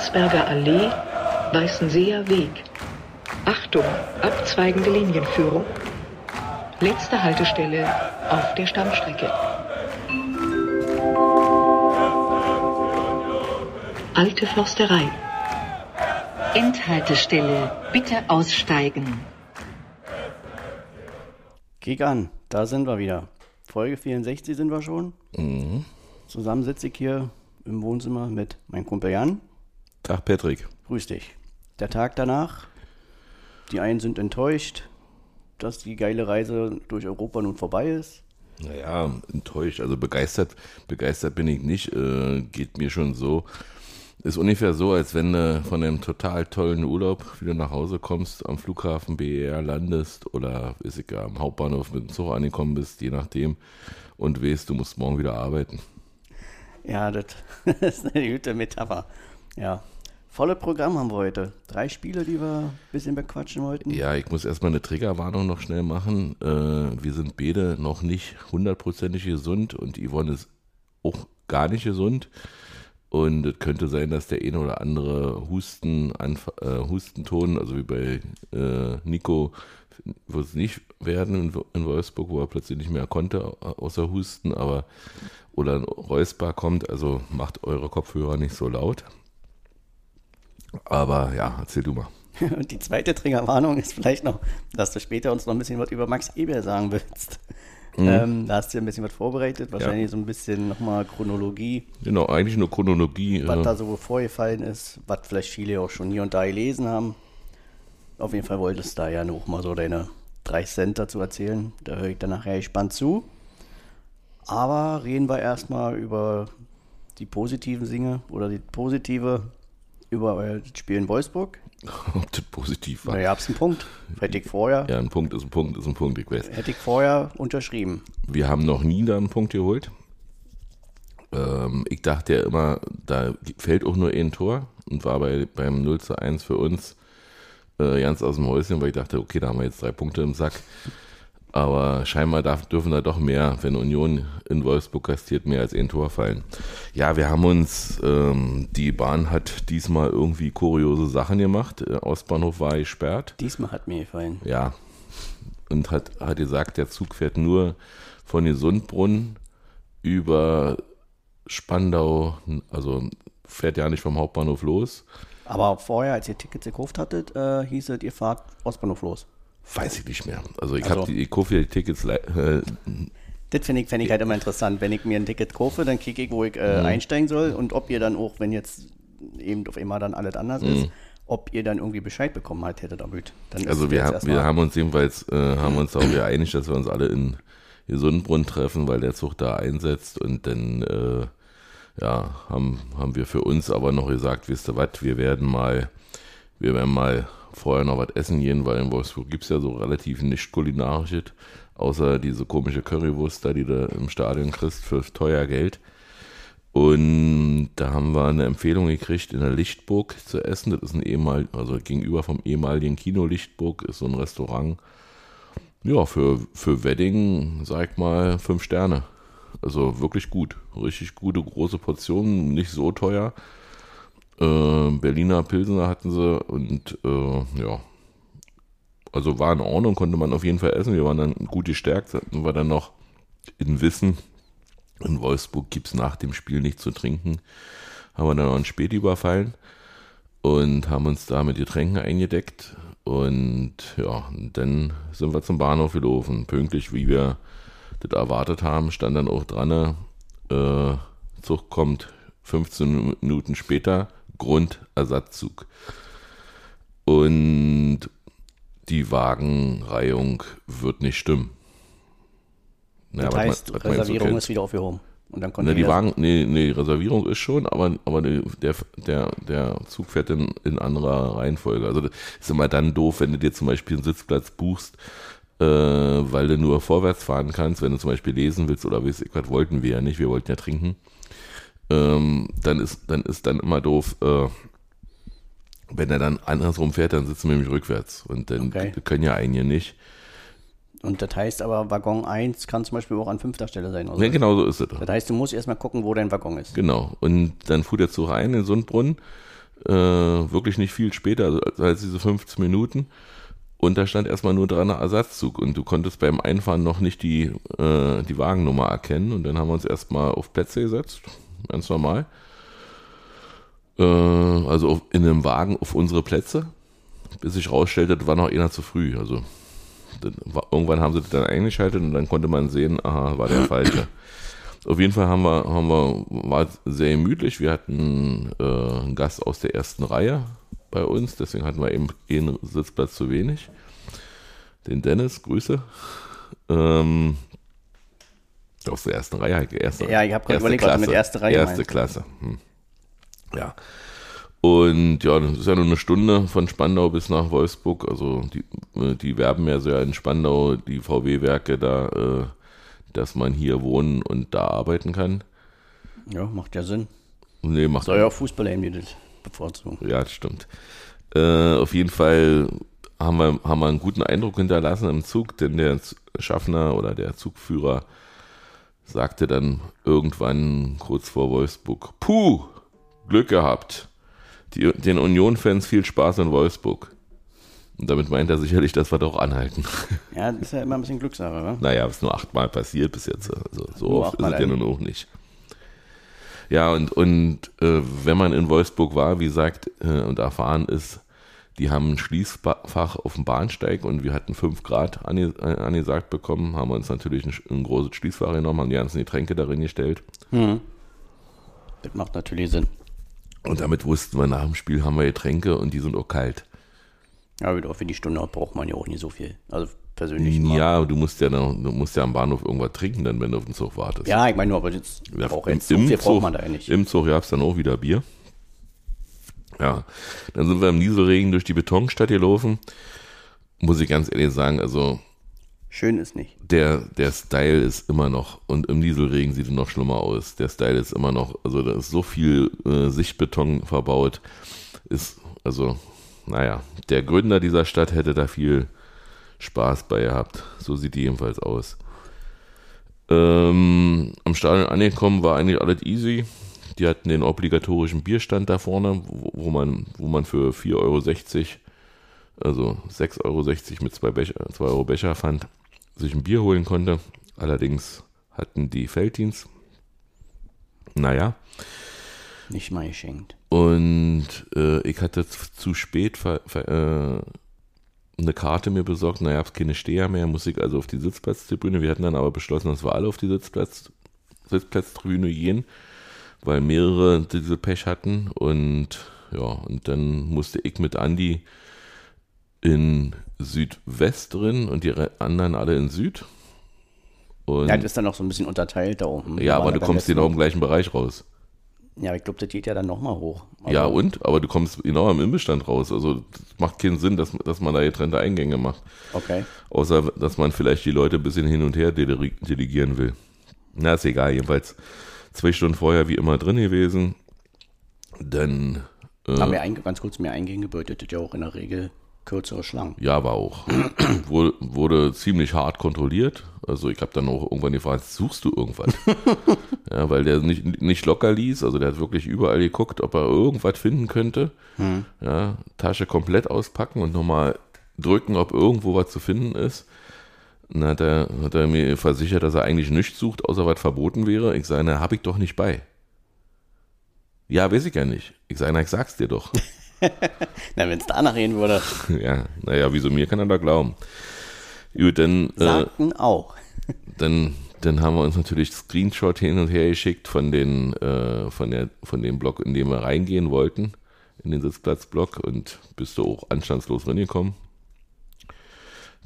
Landsberger Allee, Weißenseer Weg. Achtung, abzweigende Linienführung. Letzte Haltestelle auf der Stammstrecke. Alte Försterei. Endhaltestelle, bitte aussteigen. Kick an, da sind wir wieder. Folge 64 sind wir schon. Mhm. Zusammen sitze ich hier im Wohnzimmer mit meinem Kumpel Jan. Tag Patrick. Grüß dich. Der Tag danach. Die einen sind enttäuscht, dass die geile Reise durch Europa nun vorbei ist. Naja, enttäuscht, also begeistert, begeistert bin ich nicht. Äh, geht mir schon so. Ist ungefähr so, als wenn du von einem total tollen Urlaub wieder nach Hause kommst, am Flughafen BER landest oder ist egal, am Hauptbahnhof mit dem Zug angekommen bist, je nachdem, und weißt, du musst morgen wieder arbeiten. Ja, das ist eine gute Metapher. Ja. Volle Programm haben wir heute. Drei Spiele, die wir ein bisschen bequatschen wollten. Ja, ich muss erstmal eine Triggerwarnung noch schnell machen. Äh, wir sind beide noch nicht hundertprozentig gesund und Yvonne ist auch gar nicht gesund. Und es könnte sein, dass der eine oder andere Husten, äh, Hustenton, also wie bei äh, Nico, wird es nicht werden in, in, Wolfsburg, wo er plötzlich nicht mehr konnte, außer Husten, aber oder ein Räusper kommt, also macht eure Kopfhörer nicht so laut. Aber ja, erzähl du mal. Und die zweite Triggerwarnung ist vielleicht noch, dass du später uns noch ein bisschen was über Max Eber sagen willst. Mhm. Ähm, da hast du ja ein bisschen was vorbereitet, wahrscheinlich ja. so ein bisschen nochmal Chronologie. Genau, eigentlich nur Chronologie. Was äh, da so vorgefallen ist, was vielleicht viele auch schon hier und da gelesen haben. Auf jeden Fall wolltest du da ja noch mal so deine drei Cent dazu erzählen. Da höre ich dann nachher gespannt zu. Aber reden wir erstmal über die positiven Dinge oder die positive über euer Spiel in Wolfsburg. Ob das positiv war? Naja, hab's einen Punkt. Hätte ich vorher. Ja, ein Punkt ist ein Punkt, ist ein Punkt, ich weiß. Hätte ich vorher unterschrieben. Wir haben noch nie da einen Punkt geholt. Ähm, ich dachte ja immer, da fällt auch nur ein Tor und war bei, beim 0 zu 1 für uns äh, ganz aus dem Häuschen, weil ich dachte, okay, da haben wir jetzt drei Punkte im Sack. Aber scheinbar darf, dürfen da doch mehr, wenn Union in Wolfsburg kastiert, mehr als ein Tor fallen. Ja, wir haben uns, ähm, die Bahn hat diesmal irgendwie kuriose Sachen gemacht. Der Ostbahnhof war gesperrt. Diesmal hat mir gefallen. Ja. Und hat, hat gesagt, der Zug fährt nur von Gesundbrunnen über Spandau, also fährt ja nicht vom Hauptbahnhof los. Aber vorher, als ihr Tickets gekauft hattet, äh, hieß es, ihr fahrt Ostbahnhof los. Weiß ich nicht mehr. Also ich also, habe die, ich kaufe die Tickets. Äh, das finde ich, find ich halt immer interessant. Wenn ich mir ein Ticket kaufe, dann klicke ich, wo ich äh, mhm. einsteigen soll und ob ihr dann auch, wenn jetzt eben auf einmal dann alles anders mhm. ist, ob ihr dann irgendwie Bescheid bekommen habt, hättet damit. also wir, haben, wir haben uns jedenfalls äh, haben uns auch geeinigt, dass wir uns alle in Gesundbrunn treffen, weil der Zug da einsetzt und dann äh, ja, haben, haben wir für uns aber noch gesagt, wisst ihr was, wir werden mal, wir werden mal vorher noch was essen gehen, weil in Wolfsburg gibt es ja so relativ nicht kulinarisches, außer diese komische Currywurst da, die du im Stadion kriegst für teuer Geld. Und da haben wir eine Empfehlung gekriegt, in der Lichtburg zu essen. Das ist ein ehemal, also gegenüber vom ehemaligen Kino Lichtburg, ist so ein Restaurant. Ja, für, für Wedding, sag mal, fünf Sterne. Also wirklich gut. Richtig gute, große Portionen, nicht so teuer. Äh, Berliner Pilsener hatten sie und äh, ja, also war in Ordnung, konnte man auf jeden Fall essen. Wir waren dann gut gestärkt, hatten wir dann noch in Wissen. In Wolfsburg gibt es nach dem Spiel nichts zu trinken. Haben wir dann noch ein Spät überfallen und haben uns da mit Getränken eingedeckt. Und ja, dann sind wir zum Bahnhof gelaufen. Pünktlich, wie wir das erwartet haben, stand dann auch dran, äh, Zug kommt 15 Minuten später Grundersatzzug. Und die Wagenreihung wird nicht stimmen. Ja, das heißt, man, Reservierung ist wieder aufgehoben. Und dann Na, die Wagen, nee, nee, Reservierung ist schon, aber, aber der, der, der Zug fährt in, in anderer Reihenfolge. Also das ist immer dann doof, wenn du dir zum Beispiel einen Sitzplatz buchst, äh, weil du nur vorwärts fahren kannst, wenn du zum Beispiel lesen willst oder wie was wollten wir ja nicht, wir wollten ja trinken ähm, dann ist dann ist dann immer doof, äh, wenn er dann andersrum fährt, dann sitzen wir nämlich rückwärts und dann okay. können ja einige nicht. Und das heißt aber, Waggon 1 kann zum Beispiel auch an fünfter Stelle sein. Oder? Ja, genau so ist es. Das heißt, du musst erstmal gucken, wo dein Waggon ist. Genau. Und dann fuhr der Zug rein in Sundbrunn. äh, wirklich nicht viel später, also als diese 15 Minuten. Und da stand erstmal nur dran Ersatzzug und du konntest beim Einfahren noch nicht die, äh, die Wagennummer erkennen. Und dann haben wir uns erstmal auf Plätze gesetzt, ganz normal. Äh, also auf, in einem Wagen auf unsere Plätze, bis sich rausstellte, das war noch einer zu früh. Also war, irgendwann haben sie das dann eingeschaltet und dann konnte man sehen, aha, war der falsche. Auf jeden Fall haben wir, haben wir, war sehr gemütlich. Wir hatten äh, einen Gast aus der ersten Reihe bei uns, deswegen hatten wir eben einen Sitzplatz zu wenig. Den Dennis, Grüße. Ähm, aus der ersten Reihe, erste, Ja, ich habe gerade überlegt, was du mit erster Reihe Erste meinst. Klasse. Hm. Ja. Und ja, das ist ja nur eine Stunde von Spandau bis nach Wolfsburg. Also die, äh, die werben ja sehr in Spandau, die VW-Werke da, äh, dass man hier wohnen und da arbeiten kann. Ja, macht ja Sinn. Nee, macht Soll ja auch Fußballer eben das bevorzugen. Ja, das stimmt. Äh, auf jeden Fall haben wir, haben wir einen guten Eindruck hinterlassen im Zug, denn der Schaffner oder der Zugführer sagte dann irgendwann kurz vor Wolfsburg, puh, Glück gehabt. Die, den Union-Fans viel Spaß in Wolfsburg. Und damit meint er sicherlich, dass wir doch anhalten. Ja, das ist ja immer ein bisschen Glückssache, wa? Naja, ist nur achtmal passiert bis jetzt. Also so Nur oft ist es ja nun auch nicht. Ja, und, und äh, wenn man in Wolfsburg war, wie gesagt, äh, und erfahren ist, die haben ein Schließfach auf dem Bahnsteig und wir hatten 5 Grad ange, äh, angesagt bekommen, haben uns natürlich ein, ein großes Schließfach genommen, haben die ganzen Getränke darin gestellt. Das macht natürlich Sinn. Und damit wussten wir, nach dem Spiel haben wir Getränke und die sind auch kalt. Ja, wieder für die Stunde braucht man ja auch nicht so viel. Also persönlich. immer. Ja, du musst ja, noch, du musst ja am Bahnhof irgendwas trinken, dann, wenn du auf den Zug wartest. Ja, ich meine nur, aber jetzt, Ja, braucht im, jetzt so viel braucht man da ja nicht. Im Zug gab es dann auch wieder Bier. Ja, dann sind wir im Nieselregen durch die Betonstadt gelaufen. Muss ich ganz ehrlich sagen, also Schön ist nicht. der, der Style ist immer noch, und im Nieselregen sieht er noch schlimmer aus. Der Style ist immer noch, also da ist so viel äh, Sichtbeton verbaut. Ist, also, naja, der Gründer dieser Stadt hätte da viel Spaß bei gehabt. So sieht die jedenfalls aus. Ähm, am Stadion angekommen war eigentlich alles easy. Die hatten den obligatorischen Bierstand da vorne, wo, wo man, wo man für 4,60 Euro, also 6,60 Euro mit zwei, Becher, 2 Euro Becher fand, sich ein Bier holen konnte. Allerdings hatten die Felddienst. Naja. Nicht mal geschenkt. Und äh, ich hatte zu spät äh, eine Karte mir besorgt. Naja, es keine Steher mehr, muss ich also auf die Sitzplatztribüne. Wir hatten dann aber beschlossen, dass wir alle auf die Sitzplatz, Sitzplatztribüne gehen, weil mehrere diese Pech hatten. Und ja, und dann musste ich mit Andi in Südwest drin und die re- anderen alle in Süd. Und, Ja, ja, das ist dann noch so ein bisschen unterteilt da oben. Wir aber du kommst genau im gleichen Bereich raus. Ja, ich glaube, das geht ja dann nochmal hoch. Aber Ja, und? Aber du kommst genau am Imbestand raus. Also das macht keinen Sinn, dass, dass man da getrennte Eingänge macht. Okay. Außer, dass man vielleicht die Leute ein bisschen hin und her dele- delegieren will. Na, ist egal. Jedenfalls zwei Stunden vorher wie immer drin gewesen. Dann, Haben äh, wir einge- ganz kurz mehr Eingänge bedeutet ja auch in der Regel kürzere Schlangen. ja, war auch. wurde, wurde ziemlich hart kontrolliert. Also ich habe dann auch irgendwann gefragt, suchst du irgendwas? ja, weil der nicht, nicht locker ließ. Also der hat wirklich überall geguckt, ob er irgendwas finden könnte. Ja, Tasche komplett auspacken und nochmal drücken, ob irgendwo was zu finden ist. Dann hat er, hat er mir versichert, dass er eigentlich nichts sucht, außer was verboten wäre. Ich sage, na, hab ich doch nicht bei. Ja, weiß ich ja nicht. Ich sage, na, ich sag's dir doch. Na, wenn es danach reden würde, ja, naja, wieso mir kann er da glauben. Gut, dann, äh, sagten auch. dann, dann haben wir uns natürlich Screenshot hin und her geschickt von, den, äh, von, der, von dem Block, in den wir reingehen wollten, in den Sitzplatzblock und bist du auch anstandslos reingekommen.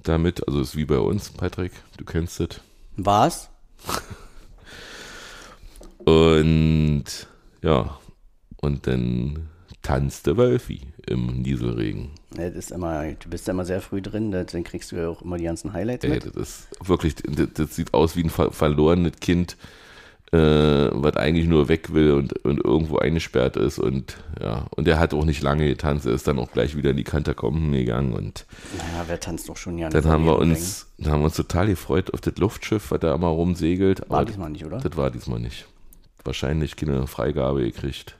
Damit, also ist wie bei uns, Patrick, du kennst es. Was? Und ja, und dann tanzte Wölfi im Nieselregen. Ja, Das ist immer, du bist ja immer sehr früh drin, dann kriegst du ja auch immer die ganzen Highlights Ey, mit. das ist wirklich, das, das sieht aus wie ein ver verlorenes Kind, äh, was eigentlich nur weg will und, und irgendwo eingesperrt ist und ja, und der hat auch nicht lange getanzt, er ist dann auch gleich wieder in die Katakomben gegangen und Naja, wer tanzt doch schon ja dann haben wir uns, dann haben wir uns total gefreut auf das Luftschiff, was da immer rumsegelt. War aber diesmal nicht, oder? Das war diesmal nicht. Wahrscheinlich keine Freigabe gekriegt.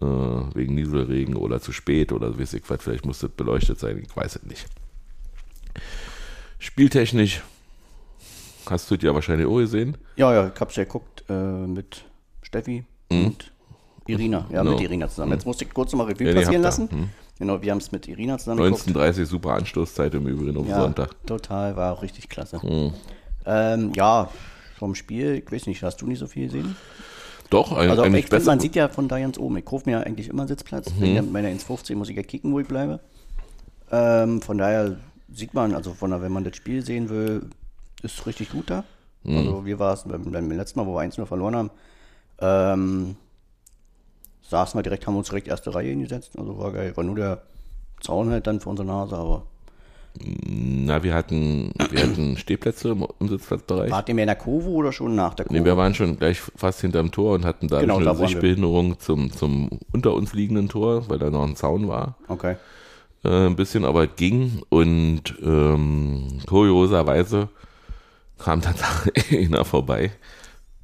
äh, wegen Nieselregen oder zu spät oder weiß ich was, vielleicht musste es beleuchtet sein, ich weiß es nicht. Spieltechnisch hast du ja wahrscheinlich auch gesehen. Ja, ja, ich hab's ja geguckt äh, mit Steffi und Irina. Ja, Genau. mit Irina zusammen. Jetzt musste ich kurz nochmal Revue Ja, passieren lassen. Hm. Genau, wir haben es mit Irina zusammen geguckt. 19.30 super Anstoßzeit im Übrigen auf Ja, Sonntag. total, war auch richtig klasse. Hm. Ähm, ja, vom Spiel, ich weiß nicht, hast du nicht so viel gesehen? Doch, ein, Also eigentlich besser. man sieht ja von da ganz oben, ich kaufe mir ja eigentlich immer Sitzplatz. Mhm. Wegen meiner ins 15 muss ich ja kicken, wo ich bleibe. Ähm, von daher sieht man, also von da, wenn man das Spiel sehen will, ist richtig gut da. Mhm. Also wir war es beim, beim letzten Mal, wo wir 1-0 verloren haben, ähm, saßen wir direkt, haben uns direkt erste Reihe hingesetzt. Also war geil. War nur der Zaun halt dann vor unserer Nase, aber Na, wir hatten, wir hatten Stehplätze im, im Sitzplatzbereich. wart ihr mehr in der Kurve oder schon nach der Kurve? Nee, wir waren schon gleich fast hinterm Tor und hatten dadurch Genau, eine da waren wir. Sichtbehinderung zum, zum unter uns liegenden Tor, weil da noch ein Zaun war. okay. Äh, ein bisschen, aber es ging. Und ähm, kurioserweise kam dann da einer vorbei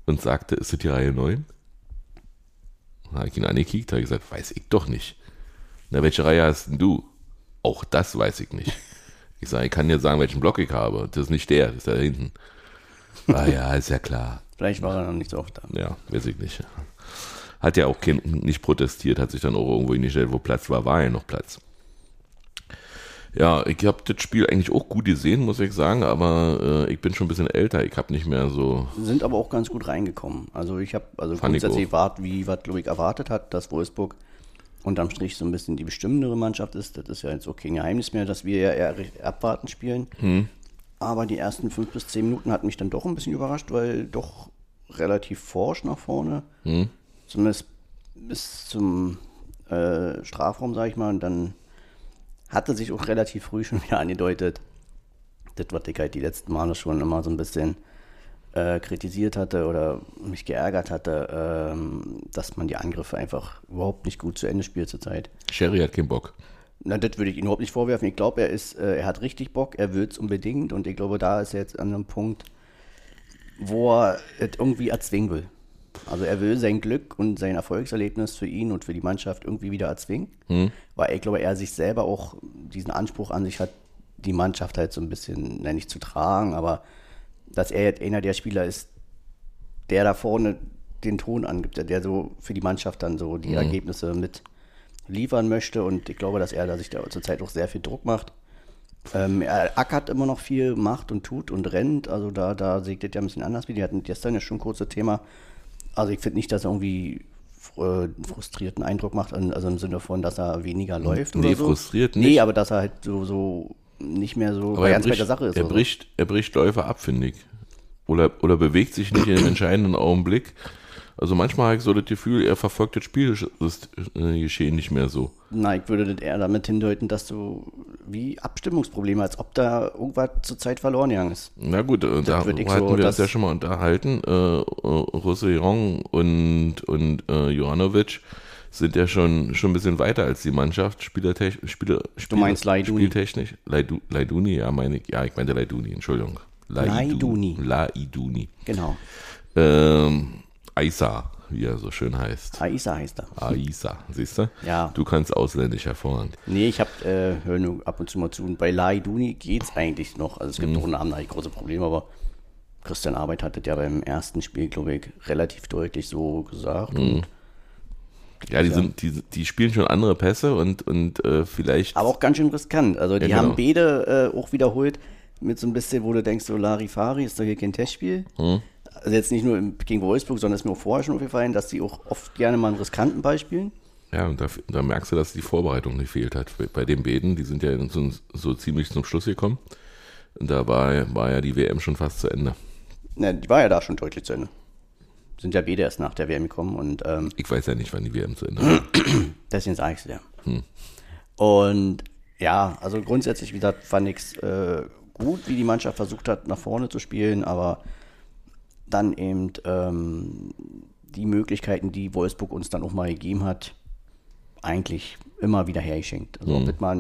und sagte, ist das die Reihe 9? Da habe ich ihn angekickt, habe gesagt, weiß ich doch nicht. Na, welche Reihe hast denn du? Auch das weiß ich nicht. Ich sage, ich kann dir sagen, welchen Block ich habe. Das ist nicht der, das ist da hinten. Ah ja, ist ja klar. Vielleicht war er noch nicht so oft da. Ja, weiß ich nicht. Hat ja auch kein, nicht protestiert, hat sich dann auch irgendwo hingestellt, wo Platz war, war ja noch Platz. Ja, ich habe das Spiel eigentlich auch gut gesehen, muss ich sagen, aber äh, ich bin schon ein bisschen älter. Ich habe nicht mehr so. sind aber auch ganz gut reingekommen. Also ich habe also Fand ich grundsätzlich wart, wie was Loic erwartet hat, dass Wolfsburg unterm Strich so ein bisschen die bestimmendere Mannschaft ist. Das ist ja jetzt auch kein Geheimnis mehr, dass wir ja eher abwarten spielen. Hm. Aber die ersten fünf bis zehn Minuten hat mich dann doch ein bisschen überrascht, weil doch relativ forsch nach vorne. Hm. Zumindest bis zum äh, Strafraum, sag ich mal. Und dann hatte sich auch relativ früh schon wieder angedeutet, das, was ich halt die letzten Male schon immer so ein bisschen äh, kritisiert hatte oder mich geärgert hatte, ähm, dass man die Angriffe einfach überhaupt nicht gut zu Ende spielt zurzeit. Sherry hat keinen Bock. Na, das würde ich ihm überhaupt nicht vorwerfen. Ich glaube, er ist, äh, er hat richtig Bock, er will es unbedingt und ich glaube, da ist er jetzt an einem Punkt, wo er es irgendwie erzwingen will. Also er will sein Glück und sein Erfolgserlebnis für ihn und für die Mannschaft irgendwie wieder erzwingen, weil ich glaube, er sich selber auch diesen Anspruch an sich hat, die Mannschaft halt so ein bisschen, na, nicht zu tragen, aber dass er jetzt einer der Spieler ist, der da vorne den Ton angibt, der- so für die Mannschaft dann so die Ergebnisse mit liefern möchte und ich glaube, dass er da sich da zurzeit auch sehr viel Druck macht. Ähm, er ackert immer noch viel, macht und tut und rennt, also da, da seht ihr ja ein bisschen anders wie. Die hatten gestern ja schon ein kurzes Thema. Also ich finde nicht, dass er irgendwie äh, frustrierten Eindruck macht, also im Sinne von, dass er weniger läuft Nee, oder so. frustriert Nee, nicht. aber dass er halt so, so nicht mehr so Aber er ganz bei bricht, der Sache ist. er, oder so. bricht, er bricht Läufe ab, finde ich. Oder, oder bewegt sich nicht in einem entscheidenden Augenblick. Also manchmal habe ich so das Gefühl, er verfolgt das Spielgeschehen nicht mehr so. Na, ich würde das eher damit hindeuten, dass du wie Abstimmungsprobleme, als ob da irgendwas zur Zeit verloren gegangen ist. Na gut, äh, da würd ich hatten so, wir uns das- ja schon mal unterhalten. Äh, äh, Roussillon und, und äh, Jovanovic sind ja schon, schon ein bisschen weiter als die Mannschaft, spielertech, Spieler, Spieler, meinst Laiduni? Spieltechnisch. Laidu, Laiduni, ja, meine ich. Ja, ich meinte Laiduni, Entschuldigung. Laiduni. Laiduni. Genau. Ähm, Aisa, wie er so schön heißt. Aisa heißt er. Aisa, siehst du? Ja. Du kannst ausländisch hervorragend. Nee, ich hab, äh, höre nur ab und zu mal zu. Und bei Lai Duni geht's eigentlich noch. Also es gibt Mhm. noch Namen, da hab ich große Probleme, aber Christian Arbeit hat das ja beim ersten Spiel, glaube ich, relativ deutlich so gesagt. Mhm. Ja, die, Sind, die, die spielen schon andere Pässe und, und äh, vielleicht. aber auch ganz schön riskant. Also die Ja, genau. haben beide äh, auch wiederholt mit so ein bisschen, wo du denkst, so Larifari ist doch hier kein Testspiel. Mhm. Also jetzt nicht nur gegen Wolfsburg, sondern ist mir auch vorher schon aufgefallen, dass die auch oft gerne mal einen riskanten Ball spielen. Ja, und da, da merkst du, dass die Vorbereitung gefehlt hat. Bei- den beiden, die sind ja so, so ziemlich zum Schluss gekommen. Und da war, war ja die WM schon fast zu Ende. Na, die war ja da schon deutlich zu Ende. Sind ja beide erst nach der WM gekommen und ähm, Ich weiß ja nicht, wann die WM zu Ende war. Deswegen sage ich es dir. Und ja, also grundsätzlich, wie gesagt, fand ich es äh, gut, wie die Mannschaft versucht hat, nach vorne zu spielen, aber dann eben ähm, die Möglichkeiten, die Wolfsburg uns dann auch mal gegeben hat, eigentlich immer wieder hergeschenkt. Also ob es mal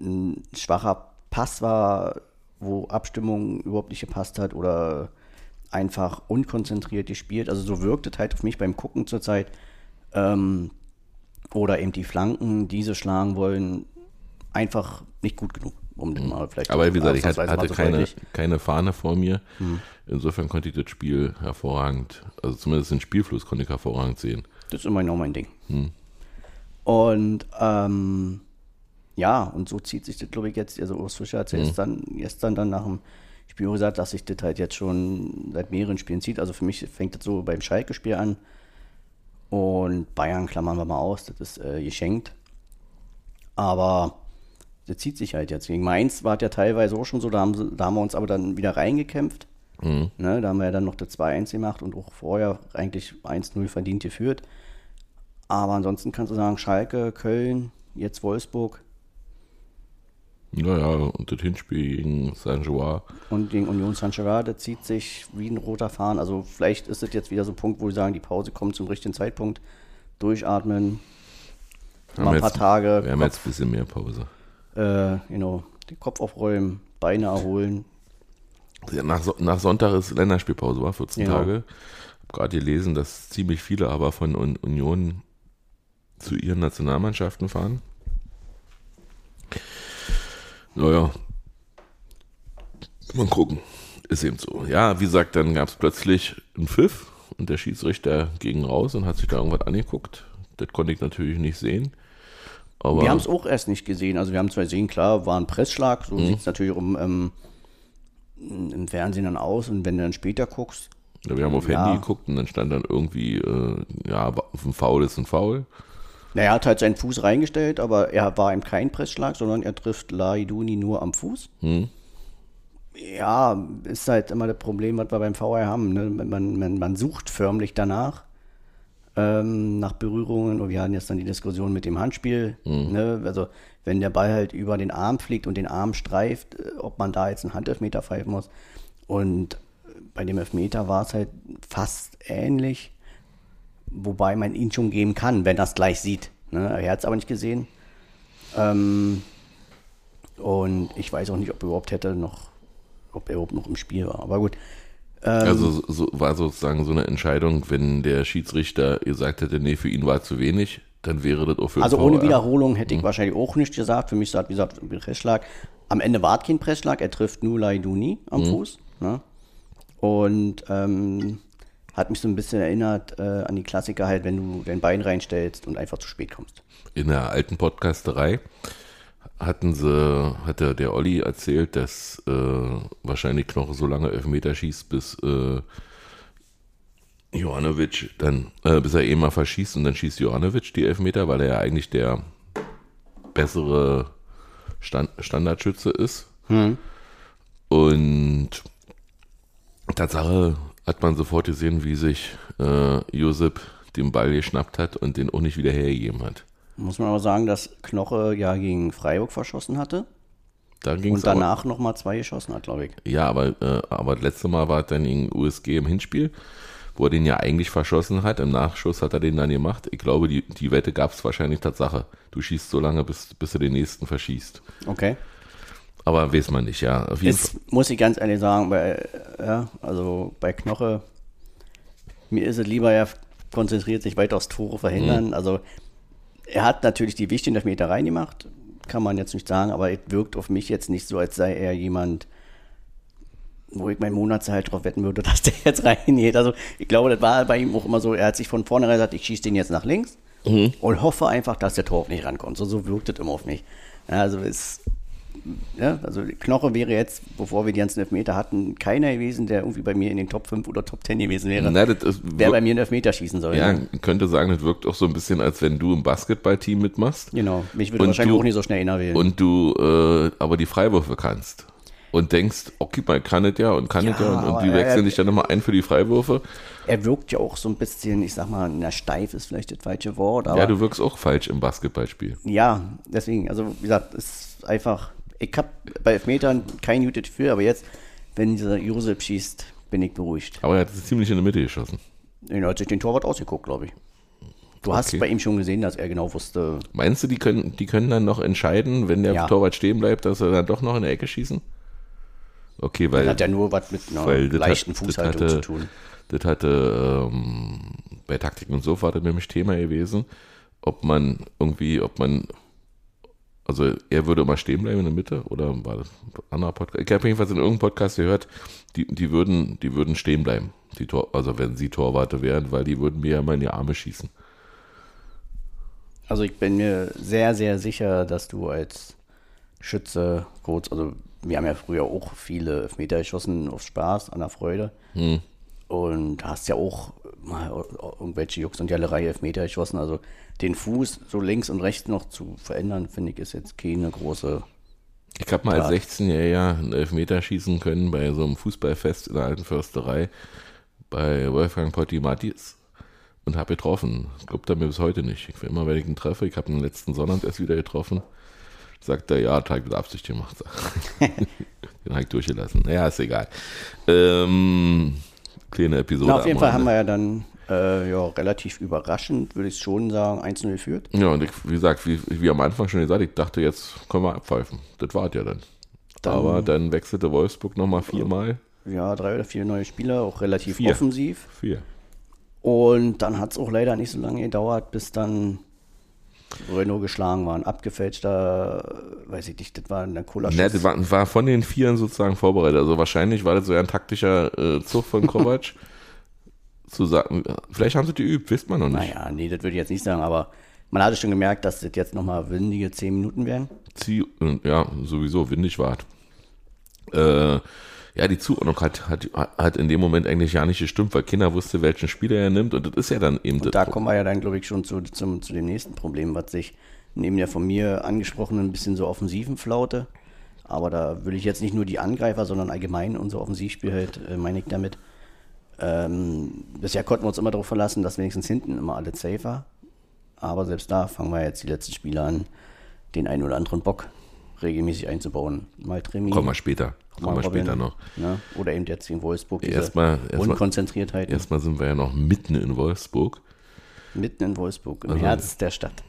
ein, schwacher Pass war, wo Abstimmung überhaupt nicht gepasst hat oder einfach unkonzentriert gespielt. Also so wirkt es halt auf mich beim Gucken zurzeit, ähm, oder eben die Flanken, die sie schlagen wollen, einfach nicht gut genug. Um den mal vielleicht Mhm. Aber wie gesagt, ich hatte so keine, keine Fahne vor mir. Hm. Insofern konnte ich das Spiel hervorragend, also zumindest den Spielfluss konnte ich hervorragend sehen. Das ist immer noch mein Ding. Hm. Und ähm, ja, und so zieht sich das, glaube ich, jetzt, also Urs Fischer hat Mhm. ja gestern, gestern dann nach dem Spiel gesagt, dass sich das halt jetzt schon seit mehreren Spielen zieht. Also für mich fängt das so beim Schalke-Spiel an. Und Bayern klammern wir mal aus, das ist äh, geschenkt. Aber das zieht sich halt jetzt. Gegen Mainz war es ja teilweise auch schon so, da haben, da haben wir uns aber dann wieder reingekämpft. Ne, da haben wir ja dann noch das 2-1 gemacht und auch vorher eigentlich 1-0 verdient geführt. Aber ansonsten kannst du sagen, Schalke, Köln, jetzt Wolfsburg Naja, und das Hinspiel gegen Saint-Joa, und gegen Union Saint-Germain, das zieht sich wie ein roter Faden. Also vielleicht ist das jetzt wieder so ein Punkt, wo wir sagen, die Pause kommt zum richtigen Zeitpunkt. Durchatmen, mal ein paar jetzt- Tage, wir haben jetzt ein bisschen mehr Pause. Äh, you know, den Kopf aufräumen, Beine erholen. Ja, nach, nach Sonntag ist Länderspielpause, war 14 Genau. Tage. Hab gerade gelesen, dass ziemlich viele aber von Un Union zu ihren Nationalmannschaften fahren. Naja, mal gucken. Ist eben so. Ja, wie gesagt, dann gab es plötzlich einen Pfiff und der Schiedsrichter ging raus und hat sich da irgendwas angeguckt. Das konnte ich natürlich nicht sehen. Aber Wir haben es auch erst nicht gesehen. Also wir haben zwar gesehen, klar, war ein Pressschlag, so sieht es natürlich um, ähm, im Fernsehen dann aus. Und wenn du dann später guckst, ja, wir haben auf Ja. Handy geguckt und dann stand dann irgendwie, äh, ja, ein Foul ist ein Foul. naja, er hat halt seinen Fuß reingestellt, aber er war ihm kein Pressschlag, sondern er trifft Laiduni nur am Fuß. Ja, ist halt immer das Problem, was wir beim VR haben. Ne? Man, man, man sucht förmlich danach, ähm, nach Berührungen. Und wir hatten jetzt dann die Diskussion mit dem Handspiel. Ne? Also, wenn der Ball halt über den Arm fliegt und den Arm streift, äh, ob man da jetzt einen Handelfmeter pfeifen muss. Und bei dem Elfmeter war es halt fast ähnlich. Wobei man ihn schon geben kann, wenn er es gleich sieht. Ne? Er hat es aber nicht gesehen. Ähm, und ich weiß auch nicht, ob er überhaupt hätte noch, ob er überhaupt noch im Spiel war. Aber gut. Ähm, Also so, war sozusagen so eine Entscheidung, wenn der Schiedsrichter gesagt hätte, nee, für ihn war zu wenig, dann wäre das auch für Also ohne. Wiederholung hätte ich wahrscheinlich auch nicht gesagt. Für mich ist das, wie gesagt, ein Pressschlag. Am Ende war es kein Pressschlag. Er trifft nur Laiduni am Fuß. Ne? Und ähm, hat mich so ein bisschen erinnert äh, an die Klassiker halt, wenn du dein Bein reinstellst und einfach zu spät kommst. In der alten Podcasterei hatten sie, hatte der Olli erzählt, dass äh, wahrscheinlich Knoche so lange Elfmeter schießt, bis äh, Johannovic dann, äh, bis er eh mal verschießt und dann schießt Johannovic die Elfmeter, weil er ja eigentlich der bessere Stand, Standardschütze ist. Und Tatsache hat man sofort gesehen, wie sich äh, Josep den Ball geschnappt hat und den auch nicht wieder hergegeben hat. Muss man aber sagen, dass Knoche ja gegen Freiburg verschossen hatte Da und danach nochmal zwei geschossen hat, glaube ich. Ja, aber, äh, aber das letzte Mal war es dann gegen USG im Hinspiel, wo er den ja eigentlich verschossen hat. Im Nachschuss hat er den dann gemacht. Ich glaube, die, die Wette gab es wahrscheinlich Tatsache. Du schießt so lange, bis, bis du den nächsten verschießt. Okay. Aber weiß man nicht, ja. Auf jeden Fall. Jetzt muss ich ganz ehrlich sagen, bei, ja, also bei Knoche, mir ist es lieber, er konzentriert sich weiter aufs Tore verhindern. Mhm. Also er hat natürlich die wichtigen Elfmeter reingemacht, kann man jetzt nicht sagen, aber es wirkt auf mich jetzt nicht so, als sei er jemand, wo ich mein Monatshalt drauf wetten würde, dass der jetzt reingeht. Also ich glaube, das war bei ihm auch immer so, er hat sich von vornherein gesagt, ich schieße den jetzt nach links Mhm. und hoffe einfach, dass der Tor nicht rankommt. So, so wirkt es immer auf mich. Also es ja, also Knoche wäre jetzt, bevor wir die ganzen Elfmeter hatten, keiner gewesen, der irgendwie bei mir in den Top 5 oder Top 10 gewesen wäre. Na, ist, wer bei mir einen Elfmeter schießen soll. ja, ne? könnte sagen, das wirkt auch so ein bisschen, als wenn du im Basketballteam mitmachst. Genau. Mich würde wahrscheinlich du- auch nicht so schnell einer wählen. und du äh, aber die Freiwürfe kannst und denkst, okay, man kann es ja und kann es Ja, ja und, und die er- wechseln dich dann immer ein für die Freiwürfe. er wirkt ja auch so ein bisschen, ich sag mal, na, steif ist vielleicht das falsche Wort, aber ja, du wirkst auch falsch im Basketballspiel. ja, deswegen, also wie gesagt, es ist einfach, ich habe bei Elfmetern kein gutes Gefühl, aber jetzt, wenn dieser Josep schießt, bin ich beruhigt. Aber er hat es ziemlich in der Mitte geschossen. Er hat sich den Torwart ausgeguckt, glaube ich. Du hast Okay. bei ihm schon gesehen, dass er genau wusste, Meinst du, die können, die können dann noch entscheiden, wenn der Ja. Torwart stehen bleibt, dass er dann doch noch in der Ecke schießen? Okay, weil, hat ja nur was mit einer das leichten hat, Fußhaltung das zu hatte, tun. Das hatte ähm, bei Taktik und so war das nämlich Thema gewesen. ob man irgendwie, ob man, also er würde immer stehen bleiben in der Mitte oder war das ein anderer Podcast? Ich habe jedenfalls in irgendeinem Podcast gehört, die, die würden, die würden stehen bleiben, die Tor, also wenn sie Torwarte wären, weil die würden mir ja mal in die Arme schießen. Also ich bin mir sehr, sehr sicher, dass du als Schütze kurz, also wir haben ja früher auch viele Elfmeter geschossen aus Spaß, an der Freude. Hm. Und hast ja auch mal irgendwelche Jux und Jallerei Elfmeter geschossen. Also den Fuß so links und rechts noch zu verändern, finde ich, ist jetzt keine große. Ich habe mal als Tat. 16-Jähriger einen Elfmeter schießen können bei so einem Fußballfest in der alten Försterei bei Wolfgang Potti Mattis und habe getroffen. Glaubt er mir bis heute nicht. Ich will immer, wenn ich ihn treffe, ich habe ihn letzten Sonntag erst wieder getroffen, sagt er, ja, Teig mit Absicht gemacht. Den habe ich durchgelassen. Naja, ist egal. Ähm, kleine Episode. Na, auf jeden Fall haben wir ja dann äh, ja, relativ überraschend, würde ich schon sagen, 1-0 geführt. Ja, und ich, wie gesagt, wie, wie am Anfang schon gesagt, ich dachte, jetzt können wir abpfeifen. Das war ja dann. Dann- Aber dann wechselte Wolfsburg nochmal viermal. Ja, drei oder vier neue Spieler, auch relativ Vier. offensiv. Vier. Und dann hat es auch leider nicht so lange gedauert, bis dann Renault geschlagen war. Ein abgefälschter, weiß ich nicht, das war ein cola Ne, das war, war von den Vieren sozusagen vorbereitet. Also wahrscheinlich war das so ein taktischer äh, Zug von Kovac. zu sagen, vielleicht haben sie die geübt, wisst man noch nicht. Naja, nee, das würde ich jetzt nicht sagen, aber man hatte schon gemerkt, dass das jetzt nochmal windige zehn Minuten werden. Zieh, äh, ja, sowieso, windig wart. Äh, ja, die Zuordnung hat, hat, hat in dem Moment eigentlich ja nicht gestimmt, weil keiner wusste, welchen Spieler er nimmt und das ist ja dann eben Und da kommen wir ja dann, glaube ich, schon zu, zum, zu dem nächsten Problem, was sich neben der von mir angesprochenen ein bisschen so offensiven Flaute, aber da will ich jetzt nicht nur die Angreifer, sondern allgemein unser Offensivspiel halt, äh, meine ich damit. Ähm, bisher konnten wir uns immer darauf verlassen, dass wenigstens hinten immer alles safe war. Aber selbst da fangen wir jetzt die letzten Spiele an, den einen oder anderen Bock regelmäßig einzubauen. Mal Tremi. Kommen wir später. Kommen wir später noch. Ne? Oder eben jetzt in Wolfsburg, Erstmal- erstmal- Unkonzentriertheit. Erstmal sind wir ja noch mitten in Wolfsburg. Mitten in Wolfsburg, im Also- Herz der Stadt.